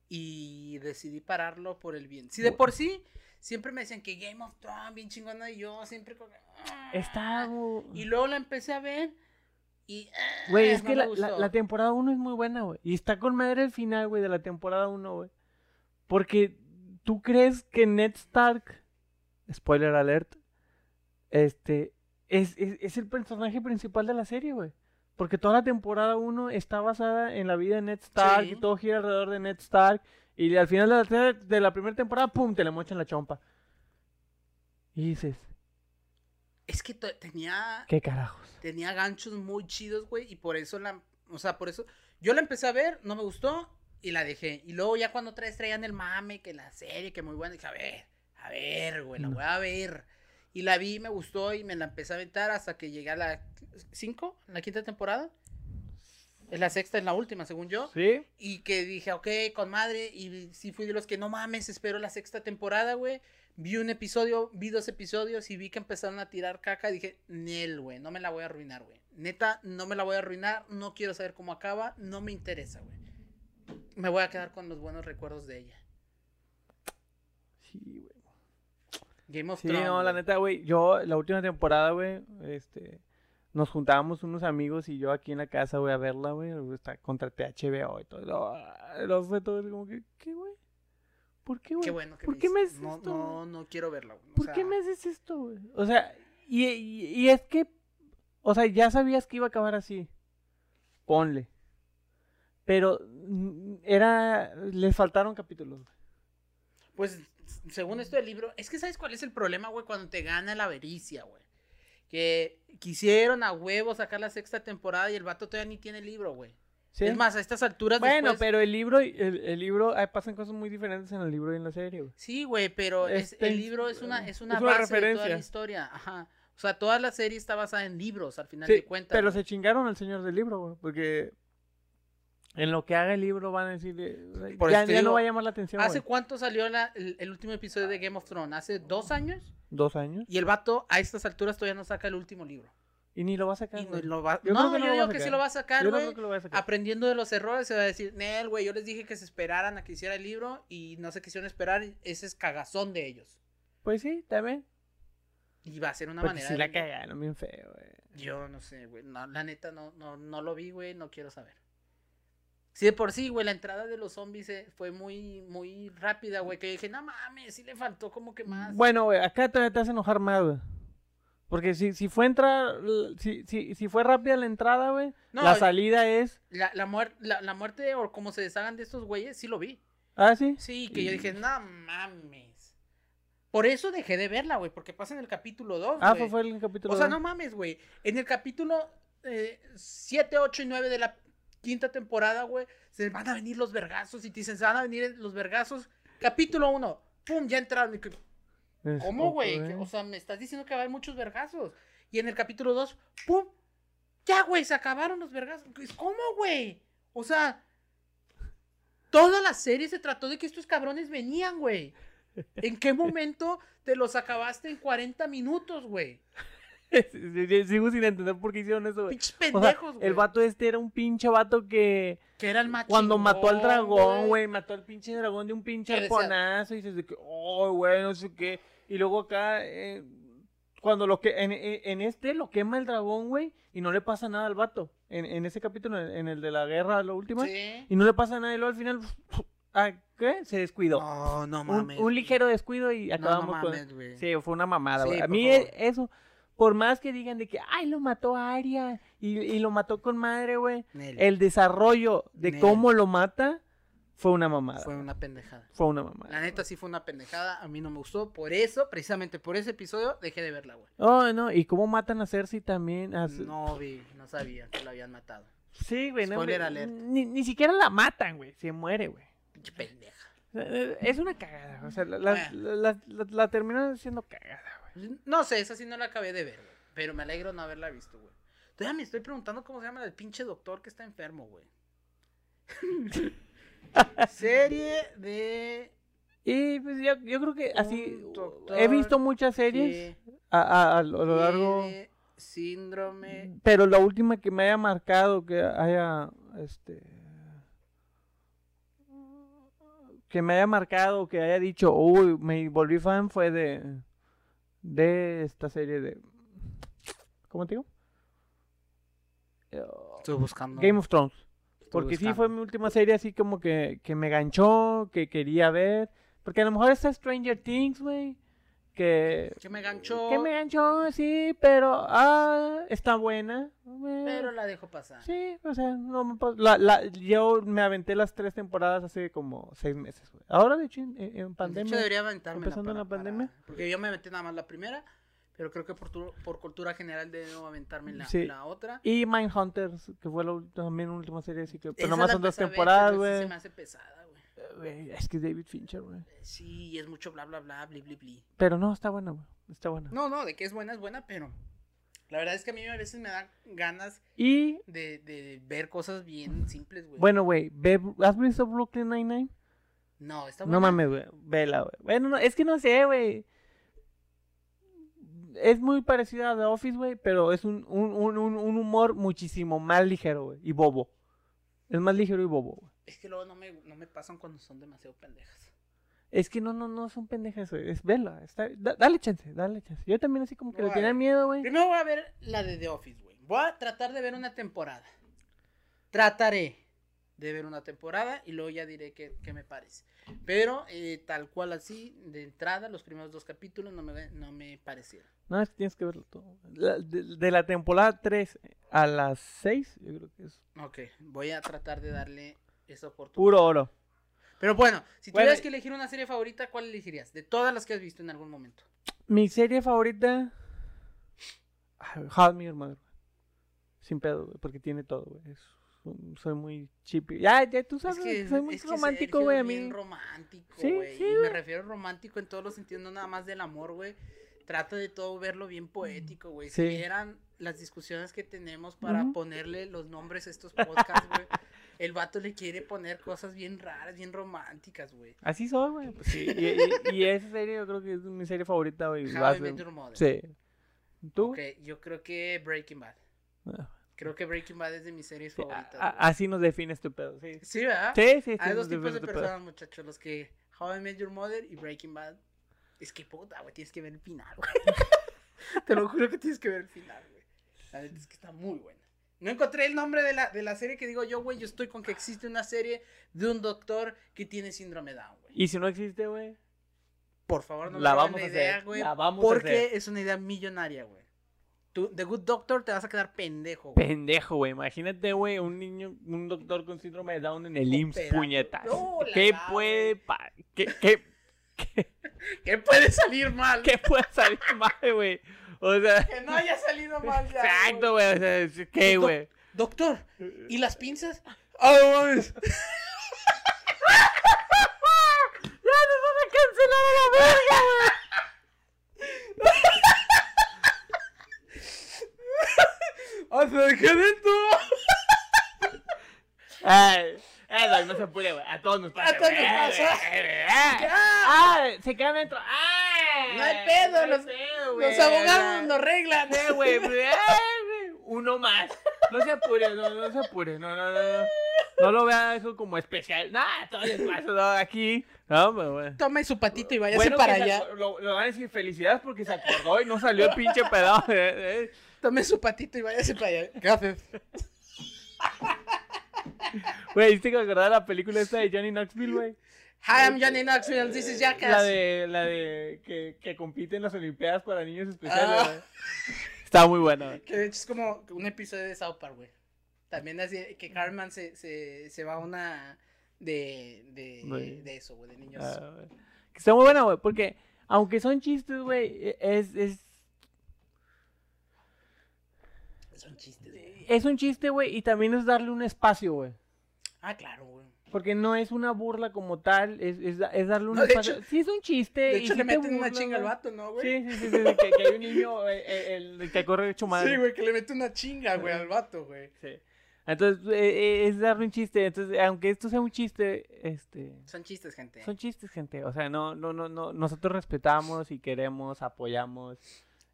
S2: y decidí pararlo por el bien. Si de por sí, siempre me decían que Game of Thrones, bien chingona, y yo siempre... que, "Ah".
S1: Está.
S2: Y luego la empecé a ver y... ah,
S1: Güey, es
S2: no
S1: que la, la, temporada 1 es muy buena, güey. Y está con madre el final, güey, de la temporada 1, güey. Porque tú crees que Ned Stark, spoiler alert, este, es, es, es el personaje principal de la serie, güey. Porque toda la temporada 1 está basada en la vida de Ned Stark
S2: Sí.
S1: y todo gira alrededor de Ned Stark. Y al final de la, te- de la primera temporada, ¡pum! te le mochan la chompa. Y dices,
S2: Es que tenía...
S1: ¿qué carajos?
S2: tenía ganchos muy chidos, güey, y por eso la, o sea, por eso yo la empecé a ver, no me gustó y la dejé. Y luego ya cuando tres traían el mame, que la serie, que muy buena, dije, a ver, a ver, güey, la
S1: No.
S2: voy a ver. Y la vi, me gustó y me la empecé a aventar hasta que llegué a la 5, la quinta temporada. Es la sexta, es la última, según yo.
S1: ¿Sí?
S2: Y que dije, ok, con madre. Y sí fui de los que no mames, espero la sexta temporada, güey. Vi un episodio, vi dos episodios y vi que empezaron a tirar caca. Dije, Nel, güey, no me la voy a arruinar, güey. Neta, no me la voy a arruinar. No quiero saber cómo acaba. No me interesa, güey. Me voy a quedar con los buenos recuerdos de ella.
S1: Sí, güey.
S2: Game of
S1: Sí,
S2: Thrones.
S1: no, la neta, güey, yo la última temporada, güey, este, nos juntábamos unos amigos y yo aquí en la casa, güey, a verla, güey, está, contraté HBO y todo, no, no fue todo como que, ¿qué, güey? ¿Por qué, güey?
S2: Qué bueno que
S1: ¿Por
S2: me
S1: qué me haces
S2: no,
S1: esto,
S2: no, no quiero verla, güey.
S1: ¿Por
S2: sea,
S1: qué me haces esto, güey? O sea, y, y, y es que, o sea, ya sabías que iba a acabar así, ponle, pero mm, era, les faltaron capítulos, güey.
S2: Pues, según esto del libro, es que ¿sabes cuál es el problema, güey? Cuando te gana la avaricia, güey. Que quisieron a huevo sacar la sexta temporada y el vato todavía ni tiene el libro, güey.
S1: ¿Sí?
S2: Es más, a estas alturas
S1: Bueno,
S2: después-
S1: pero el libro, el, el libro, pasan cosas muy diferentes en el libro y en la serie, güey.
S2: Sí, güey, pero es- el libro es una, es una
S1: es una
S2: base de toda la historia. Ajá. O sea, toda la serie está basada en libros, al final
S1: Sí,
S2: de cuentas.
S1: pero
S2: güey.
S1: se chingaron al señor del libro, güey, porque en lo que haga el libro van a decir, eh,
S2: Por
S1: ya,
S2: digo,
S1: no va a llamar la atención,
S2: ¿Hace
S1: güey.
S2: cuánto salió la- el, el último episodio de Game of Thrones? ¿Hace dos años?
S1: Dos años
S2: Y el vato a estas alturas todavía no saca el último libro.
S1: y ni lo va a sacar.
S2: No lo va...
S1: Yo
S2: no, yo
S1: lo
S2: digo que sí lo va a sacar,
S1: Yo
S2: güey.
S1: lo a sacar.
S2: aprendiendo de los errores, se va a decir, Nel, güey, yo les dije que se esperaran a que hiciera el libro y no se quisieron esperar, ese es cagazón de ellos.
S1: Pues sí, también.
S2: Y va a ser una
S1: Porque
S2: manera
S1: sí
S2: de-
S1: la cagaron bien feo, güey.
S2: Yo no sé, güey, no, la neta no, no, no lo vi, güey, no quiero saber. Sí, de por sí, güey, la entrada de los zombies eh, fue muy, muy rápida, güey, que dije, no mames, sí le faltó como que más.
S1: Bueno, güey, acá te, te hace enojar más, güey. Porque si, si fue entrar, si, si, si fue rápida la entrada, güey,
S2: No,
S1: la salida es...
S2: La, la, muer- la, la muerte o como se deshagan de estos güeyes, sí lo vi.
S1: Ah, sí.
S2: Sí, que yo dije, no mames. Por eso dejé de verla, güey, porque pasa en el capítulo 2.
S1: Ah, fue, fue el capítulo
S2: O sea,
S1: dos.
S2: no mames, güey. En el capítulo 7, 8 y 9 de la quinta temporada, güey, se van a venir los vergazos y te dicen, se van a venir los vergazos. Capítulo 1, pum, ya entraron. ¿Cómo, güey?
S1: eh.
S2: O sea, me estás diciendo que va a haber muchos vergazos. Y en el capítulo 2, ¡pum! Ya, güey, se acabaron los vergazos. ¿Cómo, güey? O sea, toda la serie se trató de que estos cabrones venían, güey. ¿En qué momento te los acabaste en 40 minutos, güey?
S1: Sigo sin entender por qué hicieron eso, güey.
S2: Pinches
S1: O sea,
S2: pendejos, güey.
S1: el vato este era un pinche vato que
S2: que era el más
S1: cuando mató al dragón, güey, mató al pinche dragón de un pinche arponazo y dices de que, oh, güey, no sé qué. Y luego acá, eh, cuando lo que, en, en- este lo quema el dragón, güey, y no le pasa nada al vato. En, en ese capítulo, en, en el de la guerra, lo último,
S2: Sí.
S1: y no le pasa nada y luego al final, ¿ah, ¿qué? Se descuidó.
S2: No, no
S1: un,
S2: mames.
S1: un ligero descuido y acabamos
S2: no
S1: con...
S2: mames.
S1: Sí, fue una mamada,
S2: Sí,
S1: güey. a mí
S2: favor.
S1: eso, por más que digan de que, ay, lo mató a Arya y, y lo mató con madre, güey. El desarrollo de
S2: Nel.
S1: cómo lo mata fue una mamada.
S2: Fue
S1: Fue,
S2: una pendejada.
S1: una mamada.
S2: La neta sí fue una pendejada, a mí no me gustó, por eso, precisamente por ese episodio, dejé de verla, güey.
S1: Oh, no, y cómo matan a Cersei también. a
S2: No vi, no sabía que la habían matado.
S1: Sí, güey, no,
S2: Spoiler
S1: hombre,
S2: alert.
S1: Ni, ni siquiera la matan, güey. Se muere, güey.
S2: Pinche pendeja.
S1: Sea, eh, Es una cagada. O sea, la, la,
S2: Bueno.
S1: la, la- terminaron siendo cagada.
S2: No sé, esa sí no la acabé de ver, güey. Pero me alegro no haberla visto, güey. Todavía me estoy preguntando cómo se llama el pinche doctor que está enfermo, güey. Serie de.
S1: Y pues yo, yo creo que así. He visto muchas series a, a- a lo largo.
S2: Síndrome.
S1: Pero la última que me haya marcado, que haya, este, que me haya marcado, que haya dicho, uy, me volví fan, fue de, de esta serie de, ¿cómo te digo?
S2: Estoy buscando.
S1: Game of Thrones.
S2: estoy
S1: Porque sí fue mi última serie así como que, que me ganchó, que quería ver. Porque a lo mejor está Stranger Things, güey. Que,
S2: Que me ganchó.
S1: que me ganchó, sí, pero ah, está buena.
S2: Pero la dejo pasar.
S1: Sí, o sea, no me la, la, yo me aventé las tres temporadas hace como seis meses, güey. Ahora, de hecho, en, en
S2: De
S1: pandemia.
S2: hecho, debería aventarme
S1: empezando en la pandemia.
S2: porque yo me metí nada más la primera. Pero creo que por, tu- por cultura general debo aventarme la,
S1: Sí.
S2: la otra.
S1: Y Mindhunters, que fue la también última serie, así que. Pero
S2: Esa
S1: nomás
S2: la
S1: son dos temporadas, güey.
S2: Se me hace pesada, güey.
S1: Eh, güey, Es que es David Fincher, güey.
S2: Sí, es mucho bla, bla, bla, bli, bli, bli.
S1: Pero no, está buena, güey. Está buena.
S2: No, no, de que es buena, es buena, pero la verdad es que a mí a veces me da ganas
S1: Y,
S2: de, de ver cosas bien simples, güey.
S1: bueno, güey, ¿has visto Brooklyn Nine-Nine?
S2: no, está
S1: No
S2: buena.
S1: mames, güey. Vela, güey. Bueno, no, es que no sé, güey. Es muy parecida a The Office, güey, pero es un, un, un, un- un humor muchísimo más ligero, güey. Y bobo. Es más ligero y bobo, güey.
S2: Es que luego no me, no me pasan cuando son demasiado pendejas.
S1: Es que no, no, no son pendejas, güey. Es vela. Está, da- dale chance, dale chance. Yo también así como que le
S2: Voy a
S1: tenía miedo, güey.
S2: Primero voy a ver la de The Office, güey. Voy a tratar de ver una temporada. Trataré de ver una temporada y luego ya diré qué, qué me parece. Pero eh, tal cual así, de entrada, los primeros dos capítulos no me, no me parecieron.
S1: No, es que tienes que verlo todo. La- de, de la temporada 3 a las 6, yo creo que es
S2: Ok, voy a tratar de darle esa oportunidad.
S1: puro oro.
S2: Pero bueno, si
S1: Bueno,
S2: tuvieras que elegir una serie favorita, ¿cuál elegirías? De todas las que has visto en algún momento.
S1: Mi serie favorita. How Your Mother, güey. Sin pedo, güey, porque tiene todo, güey. Soy muy chippy. Ya, ya tú sabes, que soy muy
S2: es que
S1: romántico, güey, a mí.
S2: bien romántico,
S1: Sí,
S2: güey.
S1: sí,
S2: y me refiero a romántico en todos los sentidos, no nada más del amor, güey. Trata de todo verlo bien poético, güey.
S1: Sí.
S2: Si vieran las discusiones que tenemos para ponerle los nombres a estos podcasts, güey. El vato le quiere poner cosas bien raras, bien románticas, güey.
S1: Así soy, güey. pues sí. Y, y- y esa serie yo creo que es mi serie favorita, güey.
S2: How I Met Your Mother.
S1: Sí. ¿Tú?
S2: Ok, yo creo que Breaking Bad.
S1: Ah,
S2: Creo que Breaking Bad es de mis series
S1: sí,
S2: favoritas.
S1: a- a-
S2: güey.
S1: así nos define este pedo, sí.
S2: Sí, ¿verdad?
S1: Sí, sí, sí.
S2: Hay dos tipos de
S1: este
S2: personas, muchachos. Los que How I Met Your Mother y Breaking Bad. Es que puta, güey, tienes que ver el final, güey. Te lo juro que tienes que ver el final, güey. La neta es que está muy buena. No encontré el nombre de la, de la serie que digo yo, güey. Yo estoy con que existe una serie de un doctor que tiene síndrome Down, güey.
S1: Y si no existe, güey,
S2: Por favor, no
S1: La
S2: me
S1: vamos
S2: la
S1: a
S2: idea,
S1: hacer,
S2: güey.
S1: la vamos a
S2: Porque
S1: hacer.
S2: es una idea millonaria, güey. Tú, The Good Doctor, te vas a quedar pendejo, güey.
S1: pendejo, güey. Imagínate, güey, un niño, un doctor con síndrome de Down en el IMSS, puñetas.
S2: No, la
S1: ¿Qué
S2: la,
S1: puede, pa- qué, qué, qué,
S2: ¿Qué puede salir mal?
S1: qué puede salir mal, güey? O sea,
S2: Que no haya salido mal ya.
S1: exacto, güey. O sea, ¿qué, güey?
S2: Doctor, ¿y las pinzas? ¡Ah, no mames!
S1: ¡Ya nos van a cancelar a la verga, güey!
S2: ¡Ah, se dejé dentro!
S1: Ay, ay, no, no se puede, güey. A todos nos pasa.
S2: A todos nos pasa.
S1: Ah, se quedan dentro. ¡Ay!
S2: No hay pedo,
S1: no hay
S2: los-
S1: pedo, güey.
S2: Los abogados lo arreglan.
S1: Sí, güey, pues, güey, Uno más. No se apure, no, no se apure. No, no, no. No, no lo vea eso como especial. Nah, todo les pasa, no, aquí. No, pero bueno.
S2: Tome su patito y váyase
S1: Bueno,
S2: para allá.
S1: Lo, lo van a decir felicidades porque se acordó y no salió el pinche pedazo. eh, eh.
S2: Tome su patito y váyase para allá. Café.
S1: Güey, ¿viste que de la película esta de Johnny Knoxville, güey?
S2: Hi, I'm Johnny Knoxville. This is Jackass.
S1: La de, la de que, que compite en las Olimpiadas para niños especiales,
S2: Ah.
S1: Estaba muy buena.
S2: Que de hecho es como un episodio de South Park, güey. También así que Carmen se, se, se va a una de, de,
S1: Güey.
S2: de eso, güey, de niños.
S1: Ah, güey. Que está muy buena, güey, porque aunque son chistes, güey, e- es, es,
S2: Son chistes, güey.
S1: es un chiste, güey, y también es darle un espacio, güey.
S2: Ah, claro, güey.
S1: Porque no es una burla como tal, es, es, da- es darle un
S2: No, de
S1: espacio.
S2: hecho-
S1: sí, es un chiste.
S2: De
S1: y
S2: hecho,
S1: sí
S2: le
S1: te
S2: meten una chinga al vato, ¿no, güey?
S1: Sí, sí, sí, sí, que, que hay un niño eh, eh, el, que corre hecho madre.
S2: Sí, güey, que le mete una chinga, güey, al vato, güey.
S1: Sí. Entonces, eh, eh, es darle un chiste. Entonces, aunque esto sea un chiste, este.
S2: Son chistes, gente.
S1: Son chistes, gente. O sea, no, no, no, no. Nosotros respetamos y queremos, apoyamos.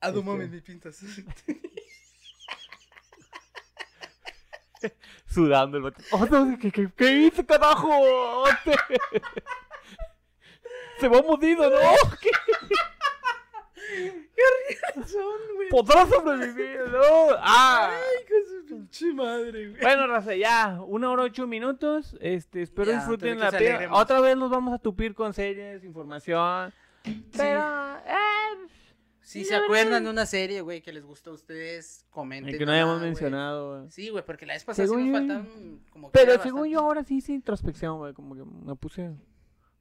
S2: No
S1: Este-
S2: mames, mi pintas.
S1: Sudando el vato. Oh, no, ¿qué, qué, qué hice, carajo? Se va morido, ¿no? ¿Qué?
S2: Son, güey.
S1: ¿Podrá sobrevivir, no? Ah.
S2: Ay, con su pinche madre, güey.
S1: Bueno, Raza, ya, una hora ocho minutos. Este, espero
S2: Ya,
S1: disfruten la pena. Otra vez nos vamos a tupir con series, información. Pero, eh,
S2: Si
S1: Sí,
S2: se
S1: verdad.
S2: acuerdan de una serie, güey, que les gustó a ustedes, comenten.
S1: el que no hayamos mencionado, güey.
S2: Sí, güey, porque la vez pasada sí
S1: Según
S2: nos
S1: yo-
S2: faltaron como que
S1: Pero según
S2: bastante.
S1: yo ahora sí hice introspección, güey. Como que me puse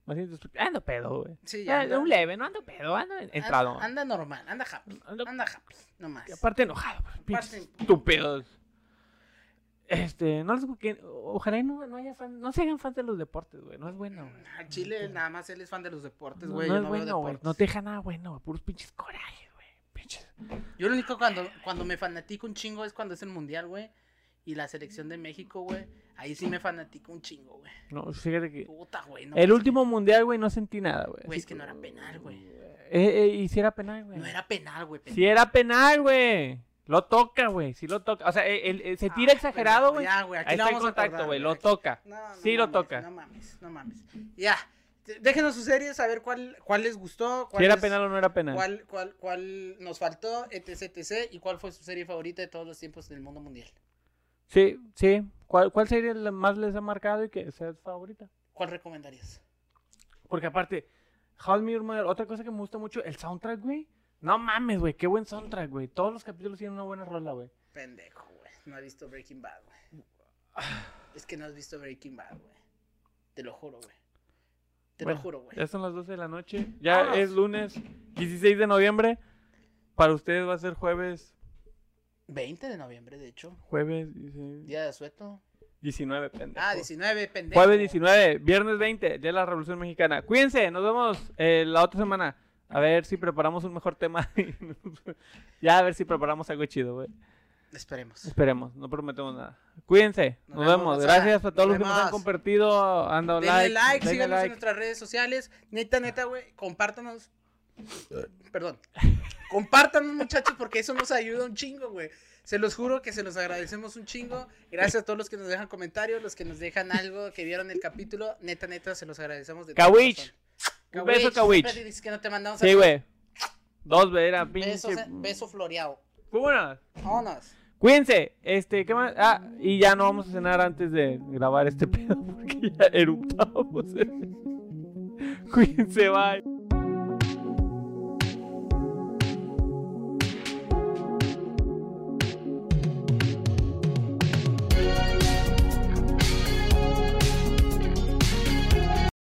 S1: Más introspectivo. Ando pedo, güey.
S2: Sí,
S1: Ah,
S2: anda-
S1: un leve, no ando pedo, ando entrado.
S2: Anda, anda normal, anda happy.
S1: Ando-
S2: Anda happy, no más.
S1: Y aparte enojado, pues,
S2: Aparte-
S1: estúpidos. Este, no les que ojalá y no, no haya fan, no se hagan fans de los deportes, güey. No es bueno, güey.
S2: A Chile nada más él es fan de los deportes,
S1: No,
S2: güey.
S1: no es
S2: no veo
S1: bueno, güey. No te deja nada bueno, güey. Puros pinches corajes, güey. Pinches.
S2: Yo lo único cuando, cuando me fanatico un chingo es cuando es el mundial, güey. Y la selección de México, güey. Ahí sí me fanatico un chingo, güey.
S1: No, fíjate que.
S2: Puta, güey. No,
S1: El último mundial, güey, no sentí nada, güey.
S2: Güey, es que no era penal, güey.
S1: Eh, eh, y si era penal, güey.
S2: No era penal, güey.
S1: Si era penal, güey. Lo toca, güey. Si lo toca. O sea, eh, el- el- se tira
S2: Ay,
S1: exagerado, güey.
S2: Ya, güey. Aquí
S1: Ahí
S2: lo
S1: está el
S2: vamos a
S1: contacto, güey. Lo toca.
S2: No, no
S1: Sí lo
S2: mames,
S1: toca.
S2: No mames, no mames. Ya. Déjenos sus series, a ver cuál, cuál les gustó. Cuál
S1: Si era
S2: les-
S1: penal o no era penal.
S2: Cuál, cuál, cuál nos faltó, etc, etc. Y cuál fue su serie favorita de todos los tiempos del mundo mundial.
S1: Sí, sí. ¿Cuál, ¿Cuál serie más les ha marcado y que sea su favorita?
S2: ¿Cuál recomendarías?
S1: Porque aparte, How I Met Your Mother, otra cosa que me gusta mucho, el soundtrack, güey. No mames, güey, qué buen soundtrack, güey. Todos los capítulos tienen una buena rola, güey.
S2: Pendejo, güey. No has visto Breaking Bad, güey. Es que no has visto Breaking Bad, güey. Te lo juro, güey. Te
S1: Bueno,
S2: lo juro, güey.
S1: Ya son las 12 de la noche. Ya
S2: Vámonos.
S1: es lunes 16 de noviembre. Para ustedes va a ser jueves.
S2: 20 de noviembre, de hecho.
S1: Jueves 19,
S2: Día de asueto.
S1: 19 pendejo.
S2: Ah, 19, pendejo.
S1: Jueves 19, viernes 20, Día de la Revolución Mexicana. Cuídense, nos vemos eh, la otra semana. A ver si preparamos un mejor tema. ya a ver si preparamos algo chido, güey.
S2: Esperemos.
S1: Esperemos, no prometemos nada. Cuídense,
S2: Nos
S1: nos,
S2: vemos.
S1: Gracias a todos
S2: Nos
S1: los que nos han compartido, han dado
S2: Denle
S1: like.
S2: like,
S1: denle
S2: síganos en nuestras redes sociales. Neta, neta, güey, compártanos. Perdón. Compártanos, muchachos, porque eso nos ayuda un chingo, güey. Se los juro que se los agradecemos un chingo. Gracias a todos los que nos dejan comentarios, los que nos dejan algo, que vieron el capítulo. Neta, neta, se los agradecemos de todo.
S1: Un beso, Kawich.
S2: siempre dices que no te mandamos
S1: Sí, güey. Dos, güey, era
S2: Beso,
S1: pinche.
S2: beso floreado.
S1: Vámonos.
S2: Vámonos.
S1: Cuídense, este, ¿qué más? Ah, y ya no vamos a cenar antes de grabar este pedo porque ya eruptamos. Cuídense, bye.